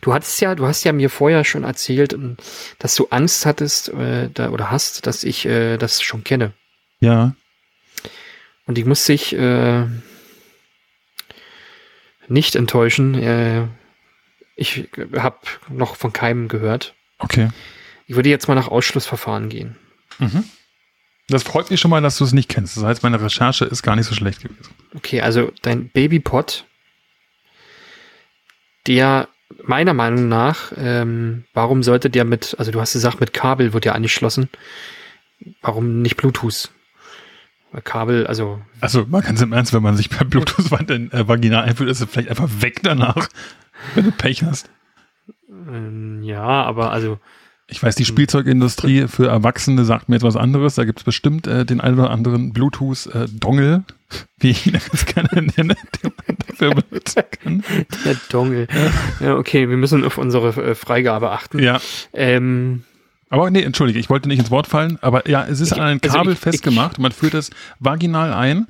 du hattest ja, du hast ja mir vorher schon erzählt, ähm, dass du Angst hattest äh, da, oder hast, dass ich äh, das schon kenne. Ja. Und ich muss dich äh, nicht enttäuschen. Äh, ich habe noch von keinem gehört. Okay. Ich würde jetzt mal nach Ausschlussverfahren gehen. Mhm. Das freut mich schon mal, dass du es nicht kennst. Das heißt, meine Recherche ist gar nicht so schlecht gewesen. Okay, also dein Babypot, der meiner Meinung nach, ähm, warum sollte der mit, also du hast gesagt, mit Kabel wird ja angeschlossen. Warum nicht Bluetooth? Weil Kabel, also. Also mal ganz im Ernst, wenn man sich per Bluetooth äh, vaginal einführt, ist es vielleicht einfach weg danach, wenn du Pech hast. Ähm, ja, aber also ich weiß, die Spielzeugindustrie für Erwachsene sagt mir jetzt was anderes. Da gibt es bestimmt äh, den einen oder anderen Bluetooth-Dongle, äh, wie ich ihn ganz gerne nenne, den man dafür benutzen kann. Der Dongle. Ja. ja, okay, wir müssen auf unsere äh, Freigabe achten. Ja. Ähm, aber nee, entschuldige, ich wollte nicht ins Wort fallen, aber ja, es ist ich, an ein Kabel also ich, festgemacht. Ich, man führt es vaginal ein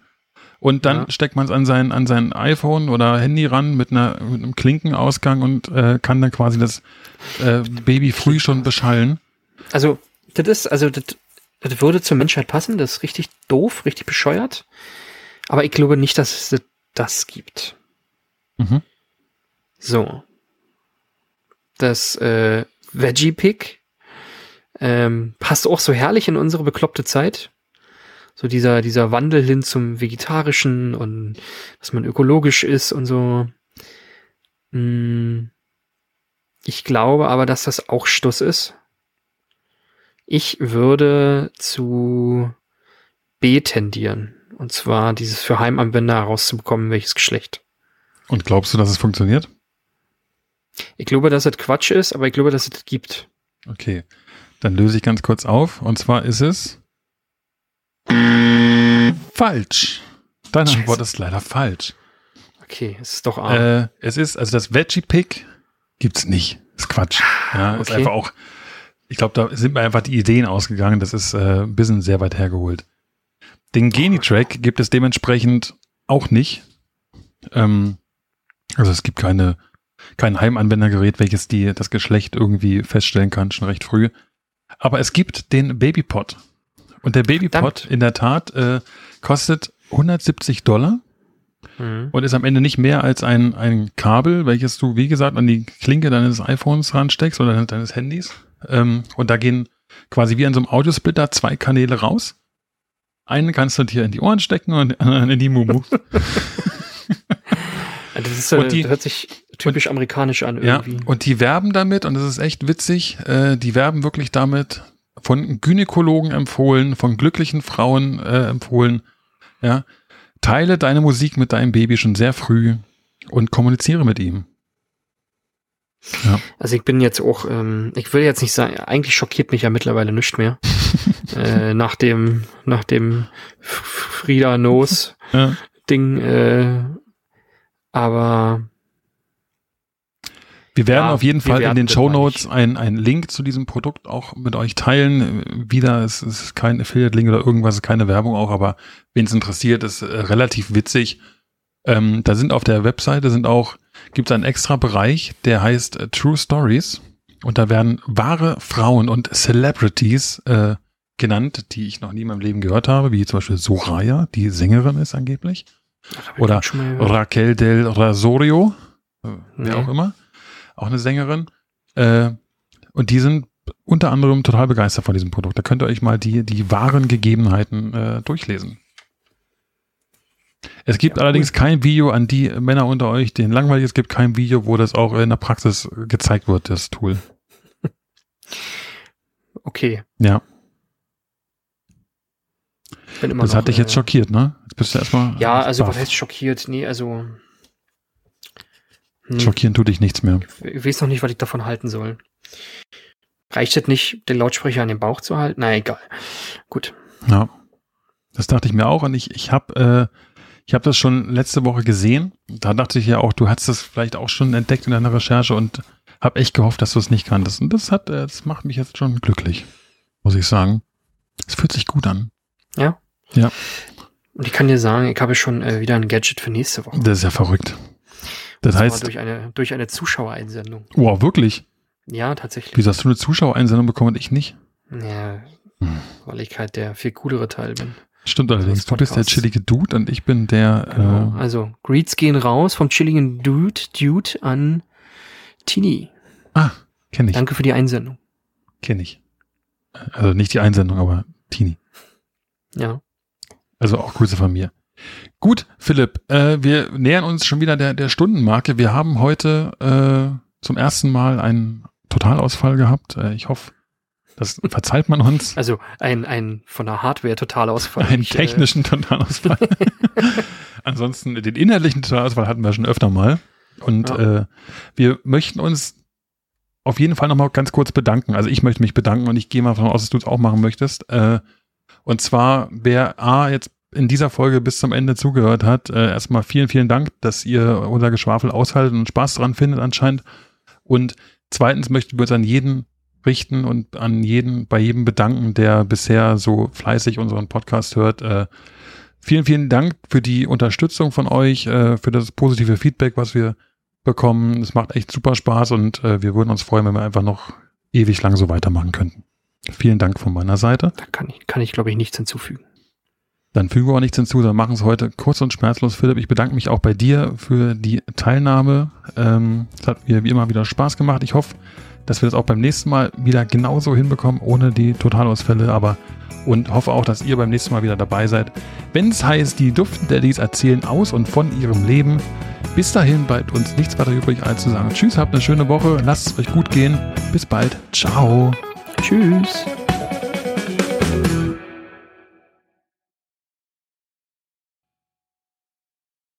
und dann ja. steckt man es an sein, an sein iPhone oder Handy ran mit, einer, mit einem Klinkenausgang und äh, kann dann quasi das äh, Baby früh schon beschallen. Also, das ist, also das, das würde zur Menschheit passen, das ist richtig doof, richtig bescheuert. Aber ich glaube nicht, dass es das gibt. Mhm. So. Das äh, Veggie Pig ähm, passt auch so herrlich in unsere bekloppte Zeit so dieser, dieser Wandel hin zum Vegetarischen und dass man ökologisch ist und so. Hm. Ich glaube aber, dass das auch Stuss ist. Ich würde zu B tendieren. Und zwar dieses für Heimanwender herauszubekommen, welches Geschlecht. Und glaubst du, dass es funktioniert? Ich glaube, dass es Quatsch ist, aber ich glaube, dass es gibt. Okay. Dann löse ich ganz kurz auf. Und zwar ist es Falsch. Deine Scheiße. Antwort ist leider falsch. Okay, es ist doch A. Äh, es ist, also das Veggie Pick gibt's nicht. Ist Quatsch. Ja, okay. ist einfach auch, ich glaube, da sind mir einfach die Ideen ausgegangen. Das ist äh, ein bisschen sehr weit hergeholt. Den Genitrack gibt es dementsprechend auch nicht. Ähm, also es gibt keine, kein Heimanwendergerät, welches die, das Geschlecht irgendwie feststellen kann, schon recht früh. Aber es gibt den Babypot. Und der Babypot in der Tat äh, kostet 170 Dollar mhm. und ist am Ende nicht mehr als ein, ein Kabel, welches du, wie gesagt, an die Klinke deines iPhones ransteckst oder deines Handys. Ähm, und da gehen quasi wie an so einem Audiosplitter zwei Kanäle raus. Einen kannst du dir in die Ohren stecken und den anderen in die Mumu. das, ist, äh, die, das hört sich typisch und, amerikanisch an irgendwie. Ja, und die werben damit, und das ist echt witzig, äh, die werben wirklich damit, von Gynäkologen empfohlen, von glücklichen Frauen äh, empfohlen. Ja, teile deine Musik mit deinem Baby schon sehr früh und kommuniziere mit ihm. Ja. Also ich bin jetzt auch, ähm, ich will jetzt nicht sagen, eigentlich schockiert mich ja mittlerweile nichts mehr. äh, nach dem, nach dem Frieda Knows ja. Ding, äh, aber wir werden ja, auf jeden Fall in den Show Notes einen Link zu diesem Produkt auch mit euch teilen. Wieder, es ist kein Affiliate-Link oder irgendwas, keine Werbung auch, aber wen es interessiert, ist äh, relativ witzig. Ähm, da sind auf der Webseite sind auch, gibt es einen extra Bereich, der heißt äh, True Stories. Und da werden wahre Frauen und Celebrities äh, genannt, die ich noch nie in meinem Leben gehört habe, wie zum Beispiel Soraya, die Sängerin ist angeblich. Oder Raquel del Rasorio, äh, wer nee. auch immer auch eine Sängerin. Äh, und die sind unter anderem total begeistert von diesem Produkt. Da könnt ihr euch mal die, die wahren Gegebenheiten äh, durchlesen. Es gibt ja, allerdings cool. kein Video an die Männer unter euch, denen langweilig ist. Es gibt kein Video, wo das auch in der Praxis gezeigt wird, das Tool. Okay. Ja. das noch, hat dich jetzt äh, schockiert, ne? Jetzt bist du erstmal. Ja, also was heißt schockiert? Nee, also. Hm, Schockieren tut dich nichts mehr. Ich weiß noch nicht, was ich davon halten soll. Reicht es nicht, den Lautsprecher an den Bauch zu halten? Na, egal. Gut. Ja. Das dachte ich mir auch und ich, ich habe äh, ich habe das schon letzte Woche gesehen. Da dachte ich ja auch, du hast das vielleicht auch schon entdeckt in deiner Recherche und habe echt gehofft, dass du es nicht kanntest. Und das hat, äh, das macht mich jetzt schon glücklich, muss ich sagen. Es fühlt sich gut an. Ja. Ja. Und ich kann dir sagen, ich habe schon äh, wieder ein Gadget für nächste Woche. Das ist ja verrückt. Das heißt. Durch eine, durch eine Zuschauereinsendung. Wow, wirklich? Ja, tatsächlich. Wieso hast du eine Zuschauereinsendung bekommen und ich nicht? Ja, hm. weil ich halt der viel coolere Teil bin. Stimmt allerdings. Du bist der chillige Dude und ich bin der. Genau. Äh, also, Greets gehen raus vom chilligen Dude, Dude an Tini. Ah, kenne ich. Danke für die Einsendung. Kenne ich. Also nicht die Einsendung, aber Tini. Ja. Also auch Grüße von mir. Gut, Philipp, äh, wir nähern uns schon wieder der, der Stundenmarke. Wir haben heute äh, zum ersten Mal einen Totalausfall gehabt. Äh, ich hoffe, das verzeiht man uns. Also ein, ein von der Hardware Totalausfall. Einen äh, technischen Totalausfall. Ansonsten den inhaltlichen Totalausfall hatten wir schon öfter mal. Und ja. äh, wir möchten uns auf jeden Fall nochmal ganz kurz bedanken. Also ich möchte mich bedanken und ich gehe mal davon aus, dass du es auch machen möchtest. Äh, und zwar, wer A jetzt in dieser Folge bis zum Ende zugehört hat, äh, erstmal vielen, vielen Dank, dass ihr unser Geschwafel aushaltet und Spaß daran findet anscheinend. Und zweitens möchten wir uns an jeden richten und an jeden, bei jedem bedanken, der bisher so fleißig unseren Podcast hört. Äh, vielen, vielen Dank für die Unterstützung von euch, äh, für das positive Feedback, was wir bekommen. Es macht echt super Spaß und äh, wir würden uns freuen, wenn wir einfach noch ewig lang so weitermachen könnten. Vielen Dank von meiner Seite. Da kann ich, kann ich glaube ich, nichts hinzufügen. Dann fügen wir auch nichts hinzu, sondern machen es heute kurz und schmerzlos. Philipp, ich bedanke mich auch bei dir für die Teilnahme. Ähm, es hat mir wie immer wieder Spaß gemacht. Ich hoffe, dass wir das auch beim nächsten Mal wieder genauso hinbekommen, ohne die Totalausfälle, aber und hoffe auch, dass ihr beim nächsten Mal wieder dabei seid. Wenn es heißt, die Duftdaddies erzählen aus und von ihrem Leben. Bis dahin bleibt uns nichts weiter übrig, als zu sagen Tschüss, habt eine schöne Woche, lasst es euch gut gehen. Bis bald. Ciao. Tschüss.